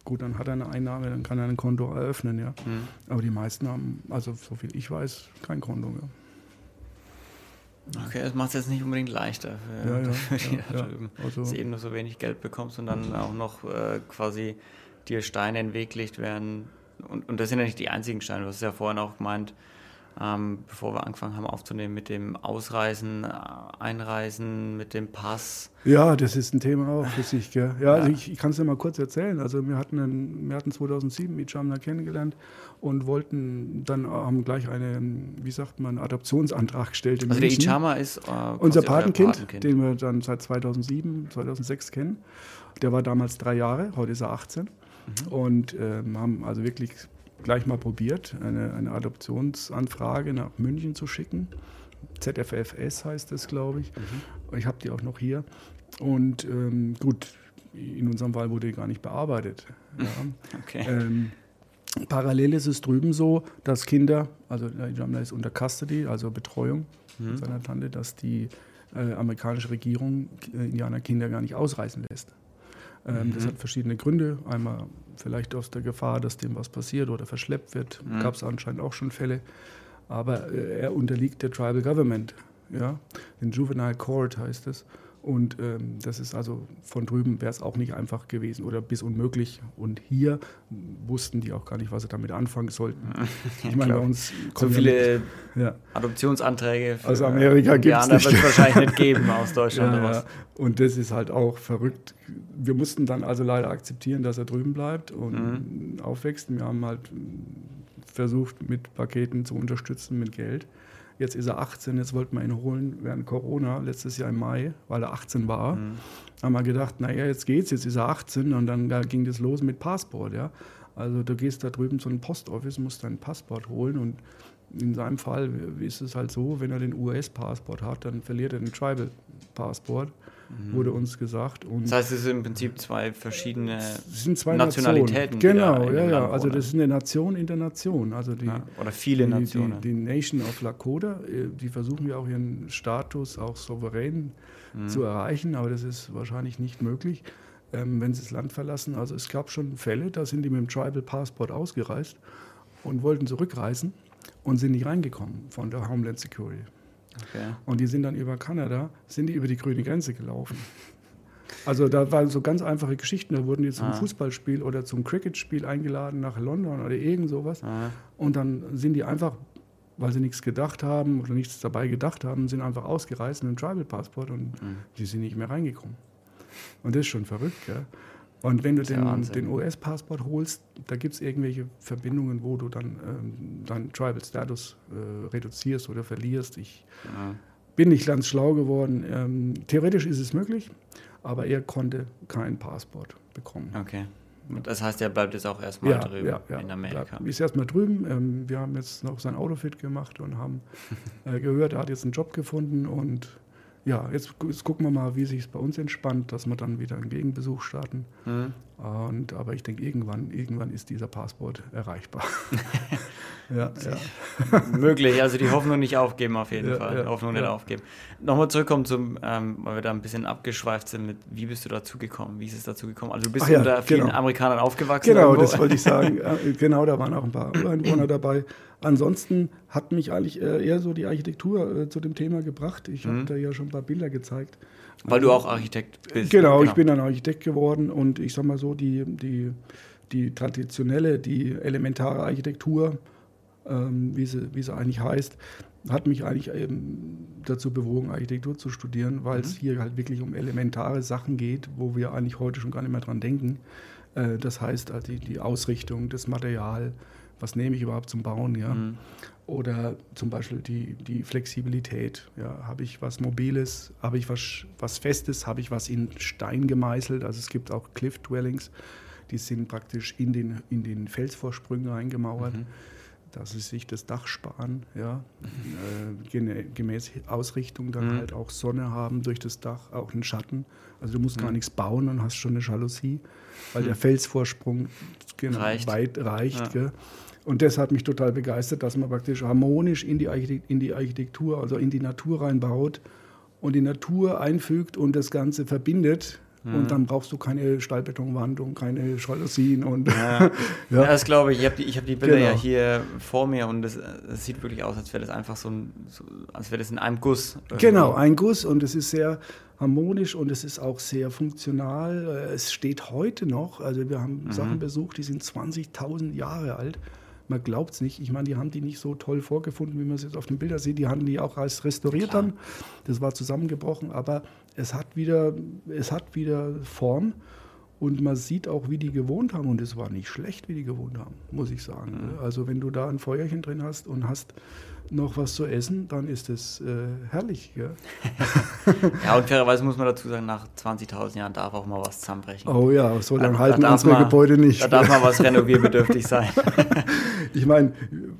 Gut, dann hat er eine Einnahme, dann kann er ein Konto eröffnen, ja. Mhm. Aber die meisten haben, also so viel ich weiß, kein Konto mehr. Okay, das macht es jetzt nicht unbedingt leichter für, ja, ja, für die ja, da drüben. Also dass du eben nur so wenig Geld bekommst und dann auch noch äh, quasi dir Steine in den Weg legt werden. Und, und das sind ja nicht die einzigen Steine. Du hast ja vorhin auch gemeint, ähm, bevor wir angefangen haben aufzunehmen, mit dem Ausreisen, äh, Einreisen, mit dem Pass. Ja, das ist ein Thema auch für sich. Gell? Ja, ja. Also ich, ich kann es dir mal kurz erzählen. Also wir hatten, einen, wir hatten 2007 mit Jamna kennengelernt und wollten dann haben gleich einen, wie sagt man, Adoptionsantrag gestellt. also München. der Ichama ist äh, unser Patenkind, Patenkind, den wir dann seit 2007, 2006 kennen. Der war damals drei Jahre, heute ist er 18. Mhm. Und ähm, haben also wirklich gleich mal probiert, eine, eine Adoptionsanfrage nach München zu schicken. ZFFS heißt das, glaube ich. Mhm. Ich habe die auch noch hier. Und ähm, gut, in unserem Fall wurde die gar nicht bearbeitet. Ja. Okay. Ähm, Parallel ist es drüben so, dass Kinder, also Jamla ist unter Custody, also Betreuung mhm. seiner Tante, dass die äh, amerikanische Regierung äh, Indianerkinder gar nicht ausreisen lässt. Ähm, mhm. Das hat verschiedene Gründe. Einmal vielleicht aus der Gefahr, dass dem was passiert oder verschleppt wird. Mhm. Gab es anscheinend auch schon Fälle. Aber äh, er unterliegt der Tribal Government. Ja? Den Juvenile Court heißt es. Und ähm, das ist also von drüben wäre es auch nicht einfach gewesen oder bis unmöglich. Und hier wussten die auch gar nicht, was sie damit anfangen sollten. Ich meine, bei uns so viele ja. Adoptionsanträge aus Amerika gibt es wahrscheinlich nicht geben aus Deutschland. Ja, ja. Und das ist halt auch verrückt. Wir mussten dann also leider akzeptieren, dass er drüben bleibt und mhm. aufwächst. Wir haben halt versucht, mit Paketen zu unterstützen, mit Geld. Jetzt ist er 18, jetzt wollten wir ihn holen während Corona, letztes Jahr im Mai, weil er 18 war. Mhm. Haben wir gedacht, naja, jetzt geht's, jetzt ist er 18 und dann da ging das los mit Passport, ja. Also du gehst da drüben zu einem Postoffice, musst dein Passport holen und in seinem Fall ist es halt so, wenn er den US-Passport hat, dann verliert er den Tribal-Passport. Wurde uns gesagt. Und das heißt, es sind im Prinzip zwei verschiedene sind zwei Nationalitäten. Genau, ja, ja. Also das ist eine Nation in der Nation. Also die, ja, oder viele die, Nationen. Die, die, Nation of Lakota, äh, die versuchen ja auch ihren Status auch souverän mhm. zu erreichen, aber das ist wahrscheinlich nicht möglich. Ähm, wenn sie das Land verlassen. Also es gab schon Fälle, da sind die mit dem Tribal Passport ausgereist und wollten zurückreisen und sind nicht reingekommen von der Homeland Security. Okay. Und die sind dann über Kanada, sind die über die grüne Grenze gelaufen. Also da waren so ganz einfache Geschichten. Da wurden die zum ah. Fußballspiel oder zum Cricketspiel eingeladen nach London oder irgend sowas. Ah. Und dann sind die einfach weil sie nichts gedacht haben oder nichts dabei gedacht haben, sind einfach ausgereist mit dem Tribal-Passport und mhm. die sind nicht mehr reingekommen. Und das ist schon verrückt. Gell? Und wenn du den, den US-Passport holst, da gibt es irgendwelche Verbindungen, wo du dann ähm, deinen Tribal-Status äh, reduzierst oder verlierst. Ich ja. bin nicht ganz schlau geworden. Ähm, theoretisch ist es möglich, aber er konnte keinen Passport bekommen. Okay. Das heißt, er bleibt jetzt auch erstmal ja, drüben ja, ja, in Amerika. Er ist erstmal drüben. Ähm, wir haben jetzt noch sein Auto fit gemacht und haben äh, gehört, er hat jetzt einen Job gefunden und ja, jetzt, jetzt, gucken wir mal, wie sich es bei uns entspannt, dass wir dann wieder einen Gegenbesuch starten. Mhm. Und, aber ich denke, irgendwann, irgendwann ist dieser Passport erreichbar. ja, ja. Möglich, also die Hoffnung nicht aufgeben auf jeden ja, Fall. Ja, Hoffnung nicht aufgeben. Nochmal zurückkommen zum, ähm, weil wir da ein bisschen abgeschweift sind mit, wie bist du dazu gekommen? Wie ist es dazu gekommen? Also du bist unter vielen genau. Amerikanern aufgewachsen. Genau, irgendwo. das wollte ich sagen. genau, da waren auch ein paar Ureinwohner dabei. Ansonsten hat mich eigentlich eher so die Architektur äh, zu dem Thema gebracht. Ich mhm. habe da ja schon ein paar Bilder gezeigt. Weil du auch Architekt bist. Genau, genau, ich bin dann Architekt geworden und ich sag mal so, die, die, die traditionelle, die elementare Architektur, ähm, wie, sie, wie sie eigentlich heißt, hat mich eigentlich eben dazu bewogen, Architektur zu studieren, weil mhm. es hier halt wirklich um elementare Sachen geht, wo wir eigentlich heute schon gar nicht mehr dran denken. Äh, das heißt also die, die Ausrichtung, das Material, was nehme ich überhaupt zum Bauen, ja. Mhm. Oder zum Beispiel die, die Flexibilität. Ja, habe ich was Mobiles, habe ich was, was Festes, habe ich was in Stein gemeißelt. Also es gibt auch Cliff Dwellings, die sind praktisch in den, in den Felsvorsprüngen eingemauert. Mhm. dass sie sich das Dach sparen, ja, äh, gemäß Ausrichtung dann mhm. halt auch Sonne haben durch das Dach, auch einen Schatten. Also du musst mhm. gar nichts bauen und hast schon eine Jalousie, weil der Felsvorsprung genau, reicht. weit reicht. Ja. Und das hat mich total begeistert, dass man praktisch harmonisch in die, in die Architektur, also in die Natur reinbaut und die Natur einfügt und das Ganze verbindet. Mhm. Und dann brauchst du keine Stahlbetonwand und keine Jalousien. Und ja. ja. das glaube ich. Ich habe die, hab die Bilder genau. ja hier vor mir und es sieht wirklich aus, als wäre das einfach so ein, so, als wäre das in einem Guss. Irgendwie. Genau, ein Guss und es ist sehr harmonisch und es ist auch sehr funktional. Es steht heute noch, also wir haben mhm. Sachen besucht, die sind 20.000 Jahre alt man glaubt es nicht. Ich meine, die haben die nicht so toll vorgefunden, wie man es jetzt auf den Bildern sieht. Die haben die auch als restauriert Klar. dann. Das war zusammengebrochen, aber es hat wieder, es hat wieder Form. Und man sieht auch, wie die gewohnt haben. Und es war nicht schlecht, wie die gewohnt haben, muss ich sagen. Mhm. Also wenn du da ein Feuerchen drin hast und hast noch was zu essen, dann ist es äh, herrlich. Ja. ja, und fairerweise muss man dazu sagen, nach 20.000 Jahren darf auch mal was zusammenbrechen. Oh ja, so lange halten da unsere mal, Gebäude nicht. Da darf mal was renovierbedürftig sein. ich meine,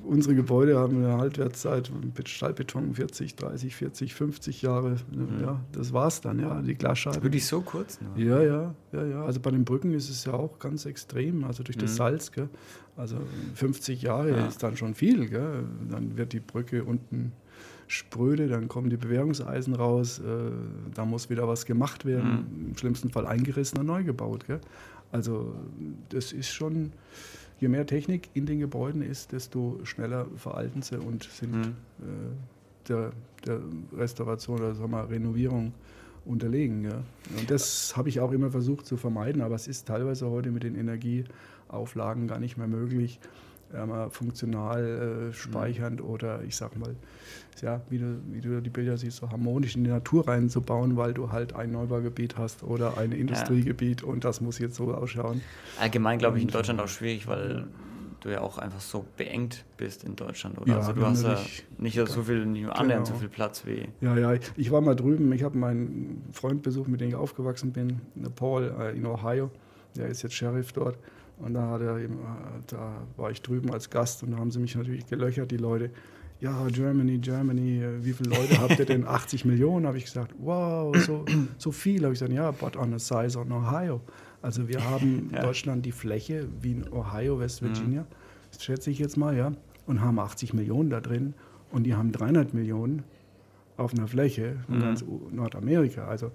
unsere Gebäude haben eine Haltwertszeit mit Stahlbeton 40, 30, 40, 50 Jahre. Mhm. Ja, das war's dann, ja, die Glasscheibe. Wirklich so kurz? Ne? Ja, ja, ja, ja. Also bei den Brücken ist es ja auch ganz extrem, also durch das mhm. Salz. Gell? Also 50 Jahre ja. ist dann schon viel. Gell? Dann wird die Brücke unten spröde, dann kommen die Bewährungseisen raus, äh, da muss wieder was gemacht werden, mhm. im schlimmsten Fall eingerissen und neu gebaut. Gell? Also das ist schon, je mehr Technik in den Gebäuden ist, desto schneller veralten sie und sind mhm. äh, der, der, Restauration oder sagen wir, Renovierung unterlegen. Ja. Und das habe ich auch immer versucht zu vermeiden, aber es ist teilweise heute mit den Energieauflagen gar nicht mehr möglich, äh, funktional äh, speichernd mhm. oder ich sag mal, ja, wie du, wie du die Bilder siehst, so harmonisch in die Natur reinzubauen, weil du halt ein Neubaugebiet hast oder ein Industriegebiet ja. und das muss jetzt so ausschauen. Allgemein glaube ich in Deutschland auch schwierig, weil du ja auch einfach so beengt bist in Deutschland, oder? Ja, also du hast ja nicht so viel, nicht annähernd genau. so viel Platz wie. Ja, ja, ich war mal drüben, ich habe meinen Freund besucht, mit dem ich aufgewachsen bin, Paul äh, in Ohio, der ist jetzt Sheriff dort. Und da, hat er eben, äh, da war ich drüben als Gast und da haben sie mich natürlich gelöchert, die Leute. Ja, Germany, Germany, äh, wie viele Leute habt ihr denn? 80 Millionen, habe ich gesagt. Wow, so, so viel. Habe ich gesagt, ja, but on the size of Ohio. Also wir haben in ja. Deutschland die Fläche wie in Ohio, West mhm. Virginia, mhm. das schätze ich jetzt mal, ja, und haben 80 Millionen da drin und die haben 300 Millionen auf einer Fläche in mhm. ganz Nordamerika. Also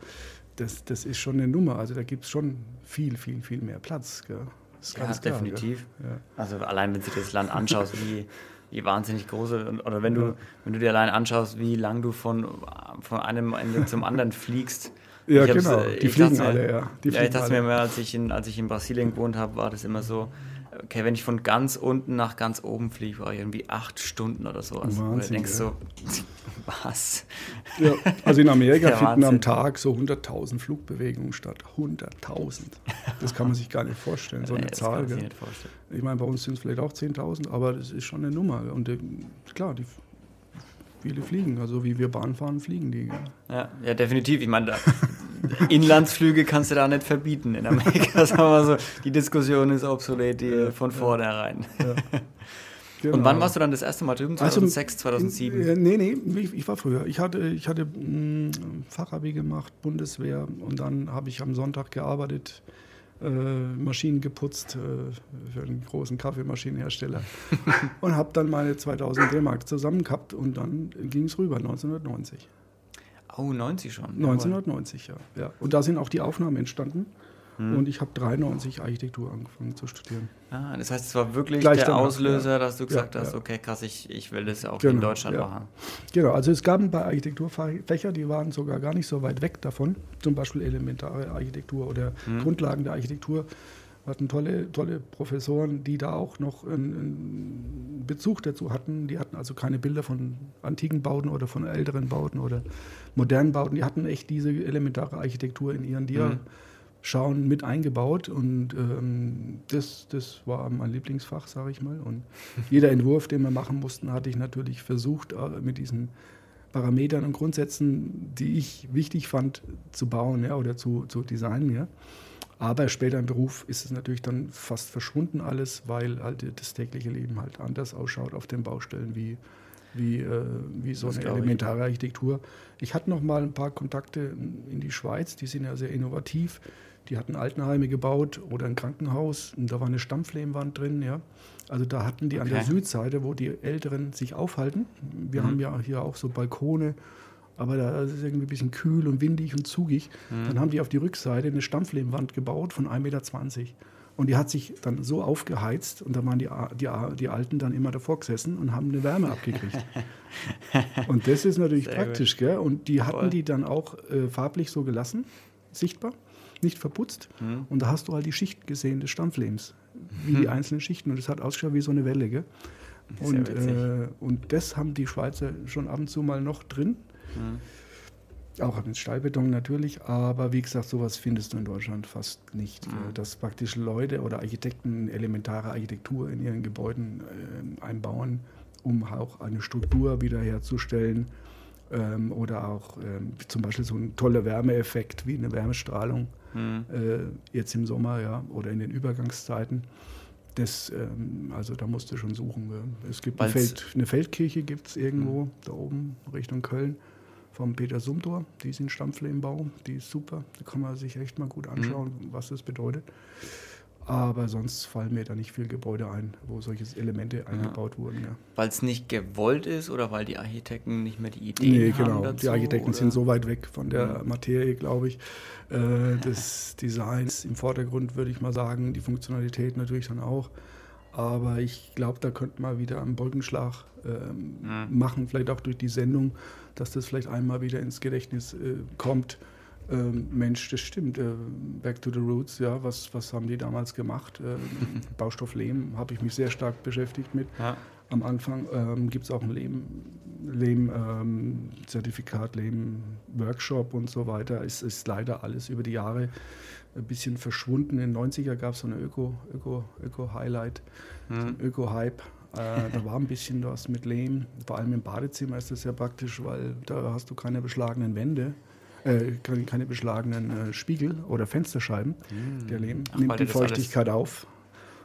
das, das ist schon eine Nummer. Also da gibt es schon viel, viel, viel mehr Platz. Gell? Ja, klar, definitiv. Ja. Also allein wenn du dir das Land anschaust, wie, wie wahnsinnig groß oder wenn du, wenn du dir allein anschaust, wie lang du von, von einem Ende zum anderen fliegst, Ja, genau. Die fliegen alle, ja. Die ja, ich dachte mir immer, als ich in, als ich in Brasilien gewohnt habe, war das immer so, okay, wenn ich von ganz unten nach ganz oben fliege, war ich irgendwie acht Stunden oder so. Also, Wahnsinn, du denkst ja. so, was? Ja, also in Amerika finden am Tag so 100.000 Flugbewegungen statt. 100.000. Das kann man sich gar nicht vorstellen, so nee, eine Zahl. Kann nicht vorstellen. Ich meine, bei uns sind es vielleicht auch 10.000, aber das ist schon eine Nummer. Und äh, klar, die viele fliegen. Also wie wir Bahn fahren, fliegen die. Ja, ja definitiv. Ich meine, Inlandsflüge kannst du da nicht verbieten in Amerika. Sagen wir so, die Diskussion ist obsolet die von vornherein. Ja. Genau. Und wann warst du dann das erste Mal drüben? 2006, also, 2007? In, nee, nee, ich, ich, war früher. Ich hatte, ich hatte mh, mm, Fachabi gemacht, Bundeswehr und dann habe ich am Sonntag gearbeitet, Maschinen geputzt äh, für einen großen Kaffeemaschinenhersteller und habe dann meine 2000 D-Mark zusammen gehabt und dann ging es rüber, 1990. Oh, 90 schon. 1990, ja. ja. Und da sind auch die Aufnahmen entstanden. Hm. Und ich habe 93 Architektur angefangen zu studieren. Ah, das heißt, es war wirklich Gleich der danach, Auslöser, ja. dass du gesagt ja, hast, okay, krass, ich, ich will das auch genau, in Deutschland machen. Genau, also es gab ein paar Architekturfächer, die waren sogar gar nicht so weit weg davon. Zum Beispiel elementare Architektur oder hm. Grundlagen der Architektur. Wir hatten tolle, tolle Professoren, die da auch noch einen, Bezug dazu hatten. Die hatten also keine Bilder von antiken Bauten oder von älteren Bauten oder modernen Bauten. Die hatten echt diese elementare Architektur in ihren Dia. Mhm Schauen mit eingebaut und ähm, das, das war mein Lieblingsfach, sage ich mal. Und jeder Entwurf, den wir machen mussten, hatte ich natürlich versucht, äh, mit diesen Parametern und Grundsätzen, die ich wichtig fand, zu bauen ja, oder zu, zu designen. Ja. Aber später im Beruf ist es natürlich dann fast verschwunden alles, weil halt das tägliche Leben halt anders ausschaut auf den Baustellen wie, wie, äh, wie so das eine elementare Architektur. Ich hatte noch mal ein paar Kontakte in die Schweiz, die sind ja sehr innovativ. Die hatten Altenheime gebaut oder ein Krankenhaus und da war eine Stampflehmwand drin. Ja. Also da hatten die okay. an der Südseite, wo die Älteren sich aufhalten. Wir mhm. haben ja hier auch so Balkone, aber da ist es irgendwie ein bisschen kühl und windig und zugig. Mhm. Dann haben die auf die Rückseite eine Stampflehmwand gebaut von 1,20 Meter. Und die hat sich dann so aufgeheizt und da waren die, die, die Alten dann immer davor gesessen und haben eine Wärme abgekriegt. und das ist natürlich Sehr praktisch, gell? Und die hatten Voll. die dann auch äh, farblich so gelassen, sichtbar nicht verputzt. Mhm. Und da hast du halt die Schichten gesehen des Stampflehms, wie mhm. die einzelnen Schichten. Und es hat ausgeschaut wie so eine Welle. Gell? Und, äh, und das haben die Schweizer schon ab und zu mal noch drin. Mhm. Auch mit Stahlbeton natürlich, aber wie gesagt, sowas findest du in Deutschland fast nicht. Mhm. Dass praktisch Leute oder Architekten elementare Architektur in ihren Gebäuden äh, einbauen, um auch eine Struktur wiederherzustellen ähm, oder auch ähm, zum Beispiel so ein toller Wärmeeffekt wie eine Wärmestrahlung mhm. äh, jetzt im Sommer ja, oder in den Übergangszeiten. Das, ähm, also da musst du schon suchen. Es gibt eine, Feld, eine, Feldkirche gibt es irgendwo mhm. da oben Richtung Köln vom Peter Sumtor. Die ist in Stampflehmbau, die ist super. Da kann man sich echt mal gut anschauen, mhm. was das bedeutet. Aber sonst fallen mir da nicht viele Gebäude ein, wo solche Elemente eingebaut wurden. Ja. Weil es nicht gewollt ist oder weil die Architekten nicht mehr die Ideen nee, genau. haben dazu? Die Architekten oder? sind so weit weg von der Materie, glaube ich, äh, des Designs. Im Vordergrund würde ich mal sagen, die Funktionalität natürlich dann auch. Aber ich glaube, da könnte man wieder einen Bolkenschlag ähm, mhm. machen, vielleicht auch durch die Sendung, dass das vielleicht einmal wieder ins Gedächtnis äh, kommt ähm, Mensch, das stimmt, äh, Back to the Roots, ja, was, was haben die damals gemacht? Äh, Baustoff Lehm habe ich mich sehr stark beschäftigt mit. Ja. Am Anfang ähm, gibt es auch ein Lehm-Zertifikat, Lehm, ähm, Lehm-Workshop und so weiter. Es ist leider alles über die Jahre ein bisschen verschwunden. In den 90er gab es so eine Öko-Highlight, Öko, Öko mhm. so Öko-Hype. Äh, da war ein bisschen was mit Lehm. Vor allem im Badezimmer ist das sehr praktisch, weil da hast du keine beschlagenen Wände äh, keine beschlagenen äh, Spiegel oder Fensterscheiben. Mm. Der Lehm Ach, nimmt die Feuchtigkeit auf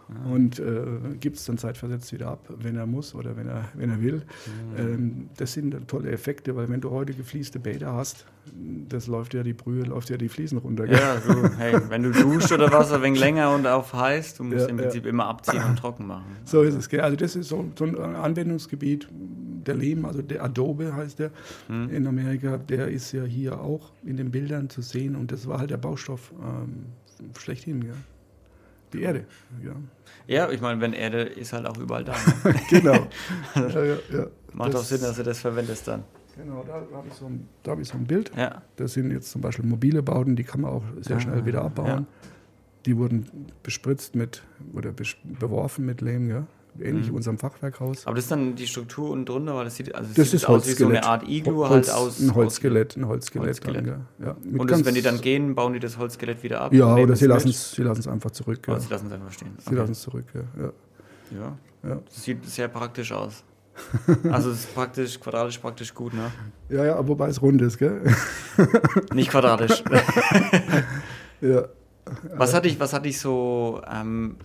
ah. und äh, gibt es dann zeitversetzt wieder ab, wenn er muss oder wenn er, wenn er will. Mm. Ähm, das sind tolle Effekte, weil wenn du heute gefließte Bäder hast, das läuft ja die Brühe, läuft ja die Fliesen runter. Ja, so, hey, wenn du duscht oder was, ein wenig länger und auf heiß, du musst ja, im Prinzip ja. immer abziehen und trocken machen. So ist es. Also das ist so, so ein Anwendungsgebiet, der Lehm, also der Adobe heißt der hm. in Amerika, der ist ja hier auch in den Bildern zu sehen und das war halt der Baustoff ähm, schlechthin, ja. Die Erde, ja. Ja, ich meine, wenn Erde ist halt auch überall da. Ne? genau. ja, ja, ja. Macht das, auch Sinn, dass du das verwendest dann. Genau, da habe ich, so ein, hab ich so ein Bild. Ja. Das sind jetzt zum Beispiel mobile Bauten, die kann man auch sehr schnell ah, wieder abbauen. Die wurden bespritzt mit oder beworfen mit Lehm, ja? Ähnlich mhm. unserem Fachwerkhaus. Aber das ist dann die Struktur unten drunter, weil das sieht, also das, das sieht aus wie so eine Art Iglu halt aus. Ein Holzskelett, ein Holzskelett. Holzskelett. Dann, ja. Und das, wenn die dann gehen, bauen die das Holzskelett wieder ab? Ja, oder sie lassen es einfach zurück. Ja. sie lassen es einfach stehen. Okay. Sie lassen es zurück, ja. Ja. ja. Das sieht sehr praktisch aus. also es ist praktisch, quadratisch praktisch gut, ne? Ja, ja, wobei es rund ist, gell? Nicht quadratisch. ja. Was hatte ich, was hatte ich so, ähm,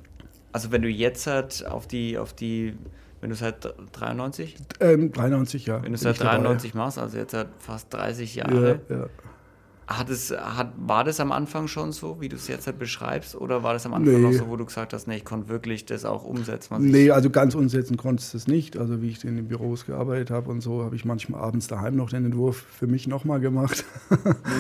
also wenn du jetzt halt auf die, auf die, wenn du es halt 93? Ähm, 93, ja. Wenn du es halt 93 dabei. machst, also jetzt halt fast 30 Jahre. Ja, ja. Hat es, hat, war das am Anfang schon so, wie du es jetzt halt beschreibst, oder war das am Anfang nee. noch so, wo du gesagt hast, nee, ich konnte wirklich das auch umsetzen? nee, also ganz umsetzen konntest du es nicht. Also wie ich in den Büros gearbeitet habe und so, habe ich manchmal abends daheim noch den Entwurf für mich nochmal gemacht,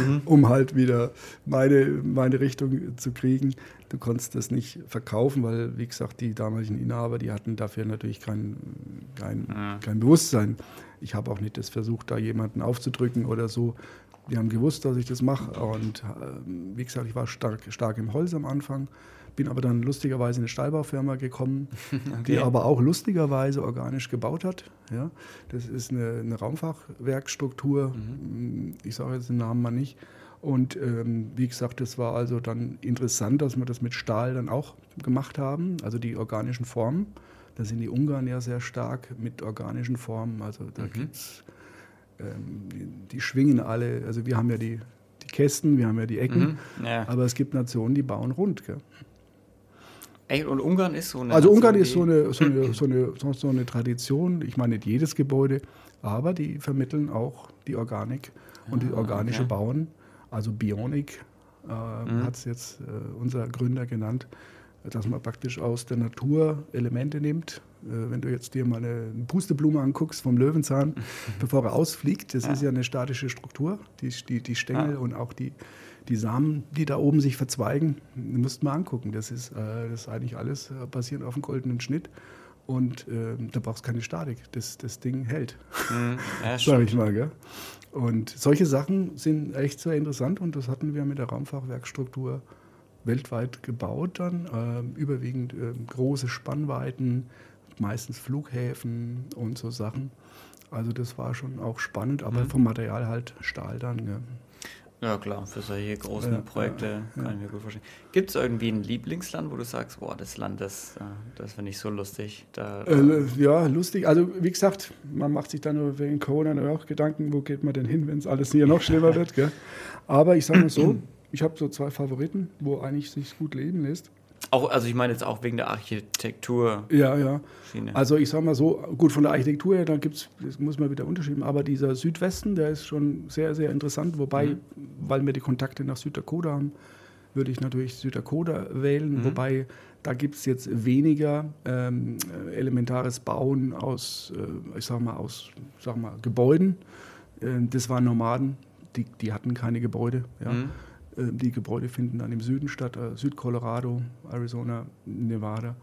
mhm. um halt wieder meine, meine Richtung zu kriegen. Du konntest das nicht verkaufen, weil, wie gesagt, die damaligen Inhaber, die hatten dafür natürlich kein, kein, ja. kein Bewusstsein. Ich habe auch nicht das versucht, da jemanden aufzudrücken oder so. Die haben gewusst, dass ich das mache. Und äh, wie gesagt, ich war stark, stark im Holz am Anfang. Bin aber dann lustigerweise in eine Stallbaufirma gekommen, okay. die aber auch lustigerweise organisch gebaut hat. Ja, das ist eine, eine Raumfachwerkstruktur. Mhm. Ich sage jetzt den Namen mal nicht. Und ähm, wie gesagt, das war also dann interessant, dass wir das mit Stahl dann auch gemacht haben, also die organischen Formen. Da sind die Ungarn ja sehr stark mit organischen Formen. Also da mhm. gibt es die, die, schwingen alle, also wir haben ja die, die Kästen, wir haben ja die Ecken, mhm, ja. aber es gibt Nationen, die bauen rund. Gell? Echt? Und Ungarn ist so eine. Also Ungarn ist so eine, so, eine, so, eine, so eine Tradition, ich meine nicht jedes Gebäude, aber die vermitteln auch die Organik und die ah, organische okay. Bauen, also Bionik, äh, mhm. hat es jetzt äh, unser Gründer genannt dass man praktisch aus der Natur Elemente nimmt. Äh, wenn du jetzt dir mal eine Pusteblume anguckst vom Löwenzahn, bevor er ausfliegt, das ja. ist ja eine statische Struktur, die, die, die Stängel ja. und auch die, die Samen, die da oben sich verzweigen, musst mal angucken. Das ist, äh, das ist eigentlich alles äh, basierend auf einem goldenen Schnitt. Und äh, da brauchst du keine Statik. Das, das Ding hält. Mhm. Ja, Sag ich mal, gell? Und solche Sachen sind echt sehr interessant und das hatten wir mit der Raumfachwerkstruktur weltweit gebaut dann, äh, überwiegend äh, große Spannweiten, meistens Flughäfen und so Sachen. Also das war schon auch spannend, aber mhm. vom Material halt Stahl dann. Ja. Ja klar, für solche großen ja, Projekte ja, kann ja. ich mir gut vorstellen. Gibt es irgendwie ein Lieblingsland, wo du sagst, boah, das Land, das, äh, das finde ich so lustig? Da, da äh, ja, lustig. Also wie gesagt, man macht sich dann nur wegen Corona auch Gedanken, wo geht man denn hin, wenn es alles hier noch schlimmer wird. Gell? Aber ich sage mal so, ich habe so zwei Favoriten, wo eigentlich sich gut leben lässt. Auch, also ich meine jetzt auch wegen der Architektur. Ja, ja. Schiene. Also ich sage mal so, gut, von der Architektur her, da gibt's, das muss man wieder unterschieben, aber dieser Südwesten, der ist schon sehr, sehr interessant, wobei, mhm. weil wir die Kontakte nach Süddakota haben, würde ich natürlich Süddakota wählen, mhm. wobei da gibt es jetzt weniger ähm, elementares Bauen aus, äh, ich sag mal, aus sag mal, Gebäuden. Äh, das waren Nomaden, die, die hatten keine Gebäude. Ja. Mhm. Äh, die Gebäude finden dann im Süden statt, äh, Südcolorado, Arizona, Nevada.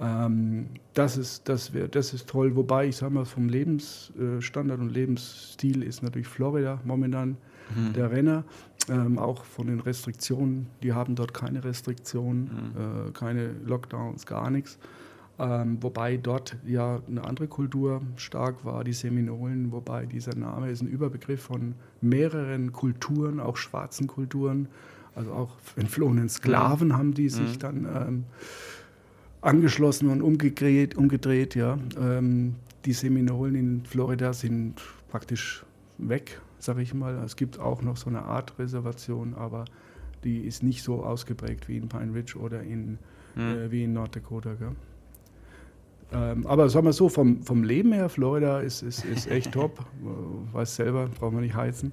Ähm, das, ist, das, wär, das ist toll, wobei ich sage mal, vom Lebensstandard und Lebensstil ist natürlich Florida momentan mhm. der Renner. Ähm, auch von den Restriktionen, die haben dort keine Restriktionen, mhm. äh, keine Lockdowns, gar nichts. Ähm, wobei dort ja eine andere Kultur stark war, die Seminolen, wobei dieser Name ist ein Überbegriff von mehreren Kulturen, auch schwarzen Kulturen, also auch entflohenen Sklaven haben die sich mhm. dann ähm, angeschlossen und umgedreht, umgedreht ja. Ähm, die Seminolen in Florida sind praktisch weg, sage ich mal. Es gibt auch noch so eine Art Reservation, aber die ist nicht so ausgeprägt wie in Pine Ridge oder in, mhm. äh, wie in North Dakota. Gell? Ähm, aber sagen wir so, vom, vom Leben her, Florida ist, ist, ist echt top. Weiß selber, brauchen wir nicht heizen.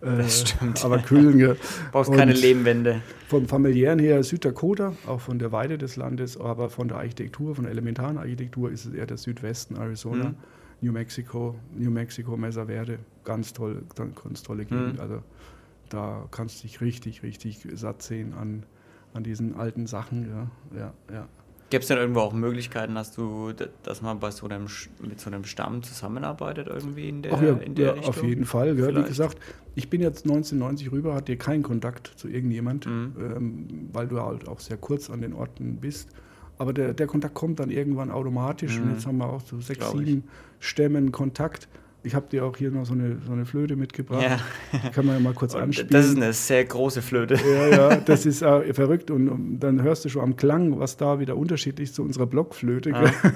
Äh, das stimmt. Aber kühlen. Ja. Brauchst keine Lehmwände. Vom familiären her Süddakota, auch von der Weite des Landes, aber von der Architektur, von der elementaren Architektur ist es eher der Südwesten, Arizona, mhm. New Mexico, New Mexico, Mesa Verde. Ganz toll, ganz tolle Gegend. Mhm. Also da kannst du dich richtig, richtig satt sehen an, an diesen alten Sachen. Ja, ja, ja. Gibt es denn irgendwo auch Möglichkeiten, dass du, dass man bei so einem, mit so einem Stamm zusammenarbeitet irgendwie in der, Ach ja, in der ja, Richtung? Auf jeden Fall. Ja, wie gesagt, ich bin jetzt 1990 rüber, hatte keinen Kontakt zu irgendjemand, mhm. ähm, weil du halt auch sehr kurz an den Orten bist. Aber der, der Kontakt kommt dann irgendwann automatisch mhm. und jetzt haben wir auch so sechs, sieben Stämmen Kontakt. Ich habe dir auch hier noch so eine, so eine Flöte mitgebracht. Ja. Die kann man ja mal kurz anspielen. Das ist eine sehr große Flöte. Ja, ja, das ist äh, verrückt. Und, und, dann hörst du schon am Klang, was da wieder unterschiedlich zu unserer Blockflöte. Ah.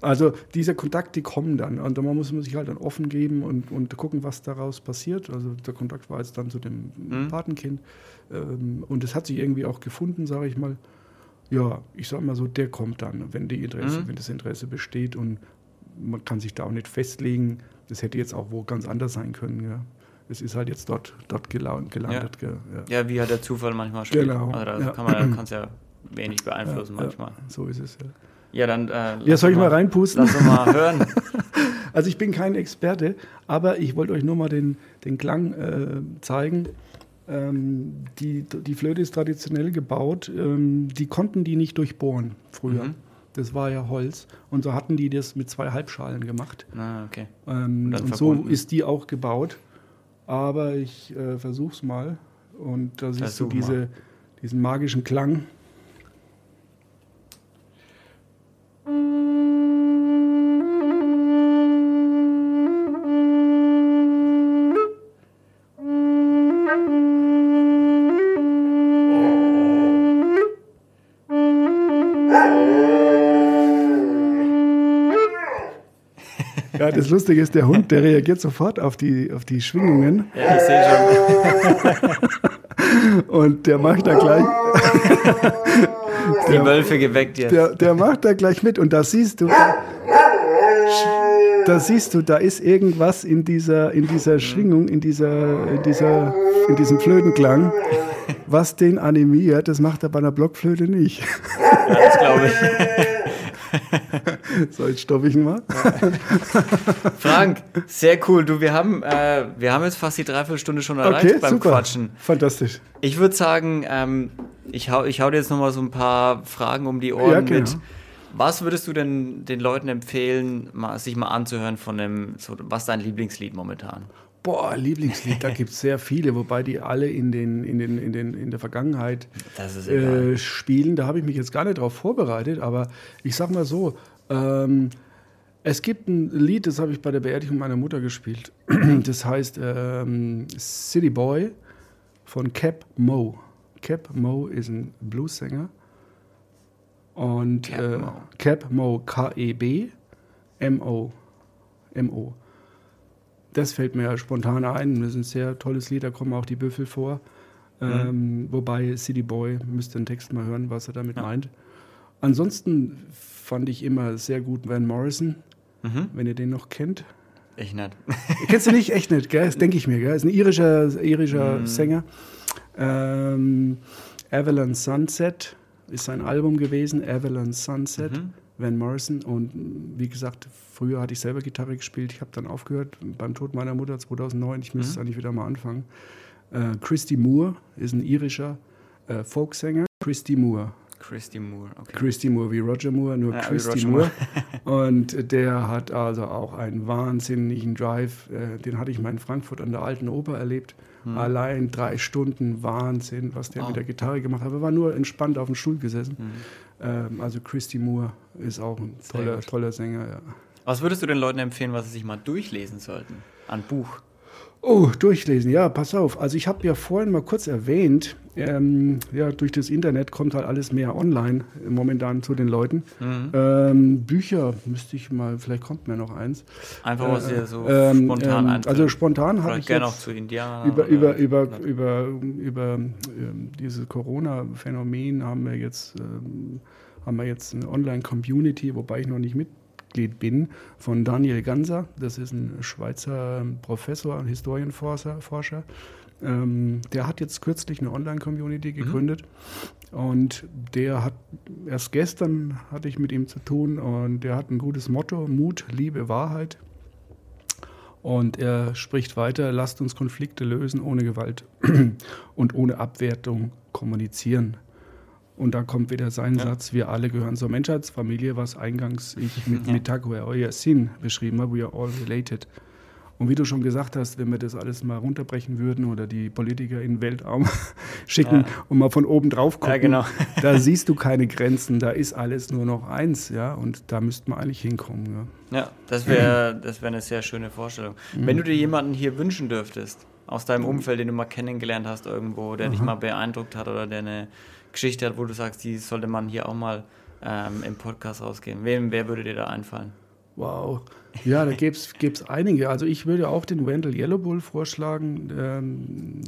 Also diese Kontakte, die kommen dann. Und man muss man sich halt dann offen geben und, und gucken, was daraus passiert. Also der Kontakt war jetzt dann zu dem mhm. Patenkind. Ähm, und es hat sich irgendwie auch gefunden, sage ich mal. Ja, ich sag mal so, der kommt dann, wenn, die Interesse, mhm. wenn das Interesse besteht. Und man kann sich da auch nicht festlegen. Das hätte jetzt auch wo ganz anders sein können. Ja. Es ist halt jetzt dort, dort gelandet. Ja. Ja. ja. wie hat der Zufall manchmal spielt. Genau. Also da ja. kann man es ja wenig beeinflussen manchmal. so ist es, ja. Ja, dann. Äh, ja, soll ich mal, reinpusten? Lass uns mal hören. also, ich bin kein Experte, aber ich wollte euch nur mal den, den Klang äh, zeigen. Ähm, die, die Flöte ist traditionell gebaut. Ähm, die konnten die nicht durchbohren früher. Mhm. Das war ja Holz. Und so hatten die das mit zwei Halbschalen gemacht. Ah, okay. Ähm, und, und so ist die auch gebaut. Aber ich äh, versuch's mal. Und da siehst du diese, diesen magischen Klang. Ja, das Lustige ist, der Hund, der reagiert sofort auf die, auf die Schwingungen. Ja, ich sehe schon. Und der macht da gleich. die Wölfe geweckt jetzt. Der, der macht da gleich mit. Und da siehst du. Da siehst du, da ist irgendwas in dieser, in dieser Schwingung, in, dieser, in, dieser, in diesem Flötenklang, was den animiert. Das macht er bei einer Blockflöte nicht. Ja, das glaube ich. so, jetzt stoppe ich ihn mal. Frank, sehr cool. Du, wir haben, äh, wir haben jetzt fast die Dreiviertelstunde schon erreicht okay, beim super. Quatschen. Fantastisch. Ich würde sagen, ähm, ich, hau, ich hau dir jetzt nochmal so ein paar Fragen um die Ohren ja, genau. mit. Was würdest du denn den Leuten empfehlen, mal, sich mal anzuhören von dem, so, was ist dein Lieblingslied momentan? Boah, Lieblingslied, da gibt es sehr viele, wobei die alle in, den, in, den, in, den, in der Vergangenheit äh, spielen. Da habe ich mich jetzt gar nicht drauf vorbereitet, aber ich sag mal so, ähm, es gibt ein Lied, das habe ich bei der Beerdigung meiner Mutter gespielt. Das heißt ähm, City Boy von Cap Mo. Cap Mo ist ein Blues-Sänger. Und Cap äh, Mo, Cap Mo K-E-B M-O. M-O. Das fällt mir spontan ein. Das ist ein sehr tolles Lied, da kommen auch die Büffel vor. Mhm. Ähm, wobei City Boy, müsst den Text mal hören, was er damit ja. meint. Ansonsten fand ich immer sehr gut Van Morrison, mhm. wenn ihr den noch kennt. Ich nicht. Kennst du nicht? Echt nicht, gell? Das denke ich mir, gell? Ist ein irischer, irischer mhm. Sänger. Ähm, Avalon Sunset ist sein Album gewesen, Avalon Sunset. Mhm. Van Morrison. Und wie gesagt, früher hatte ich selber Gitarre gespielt. Ich habe dann aufgehört beim Tod meiner Mutter 2009. Ich müsste mhm. eigentlich wieder mal anfangen. Äh, Christy Moore ist ein irischer äh, Folksänger. Christy Moore. Christy Moore, okay. Christy Moore wie Roger Moore, nur ja, Christy Moore. Moore. Und der hat also auch einen wahnsinnigen Drive. Äh, den hatte ich mal in Frankfurt an der Alten Oper erlebt. Hm. Allein drei Stunden Wahnsinn, was der oh. mit der Gitarre gemacht hat. Er war nur entspannt auf dem Stuhl gesessen. Hm. Ähm, also Christy Moore ist auch ein toller, toller Sänger. Ja. Was würdest du den Leuten empfehlen, was sie sich mal durchlesen sollten an Buch? Oh, durchlesen, ja, pass auf. Also ich habe ja vorhin mal kurz erwähnt, ähm, ja, durch das Internet kommt halt alles mehr online momentan zu den Leuten. Mhm. Ähm, Bücher müsste ich mal, vielleicht kommt mir noch eins. Einfach was äh, so ähm, spontan ähm, Also spontan habe ich gerne auch zu Indianern. Über, über, über, über, über, über ähm, dieses Corona-Phänomen haben wir jetzt ähm, haben wir jetzt eine Online-Community, wobei ich noch nicht mit Mitglied bin, von Daniel Ganser. Das ist ein Schweizer Professor, Historienforscher. Forscher. Ähm, der hat jetzt kürzlich eine Online-Community mhm. gegründet mhm. und der hat erst gestern hatte ich mit ihm zu tun und der hat ein gutes Motto: Mut, Liebe, Wahrheit. Und er spricht weiter: Lasst uns Konflikte lösen ohne Gewalt und ohne Abwertung kommunizieren. Und da kommt wieder sein ja. Satz, wir alle gehören zur Menschheitsfamilie, was eingangs ich mit ja. Mitaku Sinn beschrieben habe, we are all related. Und wie du schon gesagt hast, wenn wir das alles mal runterbrechen würden oder die Politiker in den Weltraum schicken ja. und mal von oben drauf gucken, ja, genau. da siehst du keine Grenzen, da ist alles nur noch eins, ja, und da müsste man eigentlich hinkommen. Ja, ja das wäre das wär eine sehr schöne Vorstellung. Mhm. Wenn du dir jemanden hier wünschen dürftest, aus deinem Umfeld, den du mal kennengelernt hast irgendwo, der Aha. dich mal beeindruckt hat oder der eine Geschichte hat, wo du sagst, die sollte man hier auch mal ähm, im Podcast rausgeben. Wem, wer würde dir da einfallen? Wow. Ja, da gäbe es einige. Also ich würde auch den Wendell Yellowbull vorschlagen, ähm,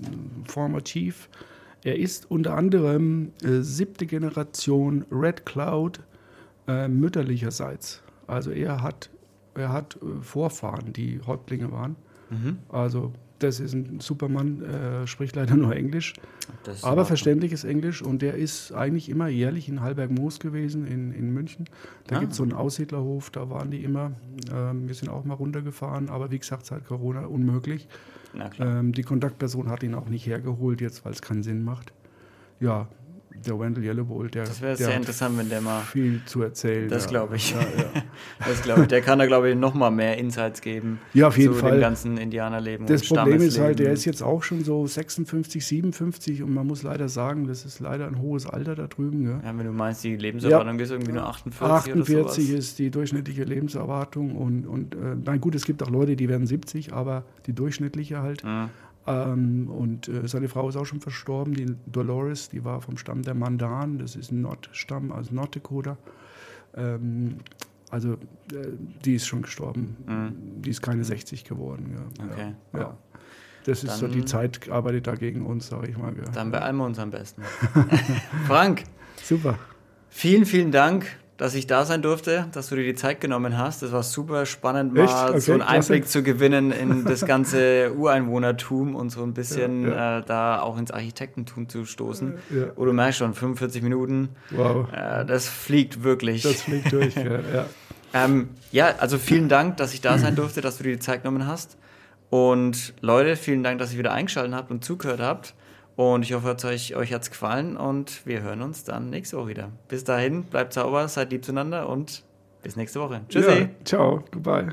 former Chief. Er ist unter anderem äh, siebte Generation Red Cloud äh, mütterlicherseits. Also er hat, er hat äh, Vorfahren, die Häuptlinge waren. Mhm. Also das ist ein Supermann, äh, spricht leider nur Englisch, aber verständliches Englisch und der ist eigentlich immer jährlich in Halberg-Moos gewesen, in, in München. Da ah. gibt es so einen Aussiedlerhof, da waren die immer. Ähm, wir sind auch mal runtergefahren, aber wie gesagt, seit Corona unmöglich. Ähm, die Kontaktperson hat ihn auch nicht hergeholt jetzt, weil es keinen Sinn macht. Ja, der Wendell Yellowbowl, der. Das wäre sehr interessant, wenn der mal. Viel zu erzählen. Das ja. glaube ich. Ja, ja. das glaube ich. Der kann da, glaube ich, noch mal mehr Insights geben. Ja, auf jeden zu Fall. dem ganzen Indianerleben. Das Problem ist halt, der ist jetzt auch schon so 56, 57 und man muss leider sagen, das ist leider ein hohes Alter da drüben. Gell? Ja, wenn du meinst, die Lebenserwartung ist irgendwie nur 48 48 ist die durchschnittliche Lebenserwartung und, und äh, nein, gut, es gibt auch Leute, die werden 70, aber die durchschnittliche halt. Ähm, und äh, seine Frau ist auch schon verstorben, die Dolores, die war vom Stamm der Mandan, das ist ein Nordstamm, also Norddakota. Ähm, also äh, die ist schon gestorben. Mhm. Die ist keine 60 geworden. Ja. Okay. Ja. ja. Das ist dann, so die Zeit, arbeitet da gegen uns, sage ich mal. Ja. Dann beeilen wir uns am besten. Frank. Super. Vielen, vielen Dank dass ich da sein durfte, dass du dir die Zeit genommen hast. Das war super spannend, mal okay, so einen Einblick klasse. zu gewinnen in das ganze Ureinwohnertum und so ein bisschen ja, ja. Äh, da auch ins Architektentum zu stoßen. Ja. Wo du merkst schon, 45 Minuten, wow. Äh, das fliegt wirklich. Das fliegt durch, ja. ähm, ja, also vielen Dank, dass ich da sein durfte, dass du dir die Zeit genommen hast. Und Leute, vielen Dank, dass ihr wieder eingeschaltet habt und zugehört habt. Und ich hoffe, euch, euch hat es gefallen und wir hören uns dann nächste Woche wieder. Bis dahin, bleibt sauber, seid lieb zueinander und bis nächste Woche. Tschüssi. Ja, ciao, goodbye.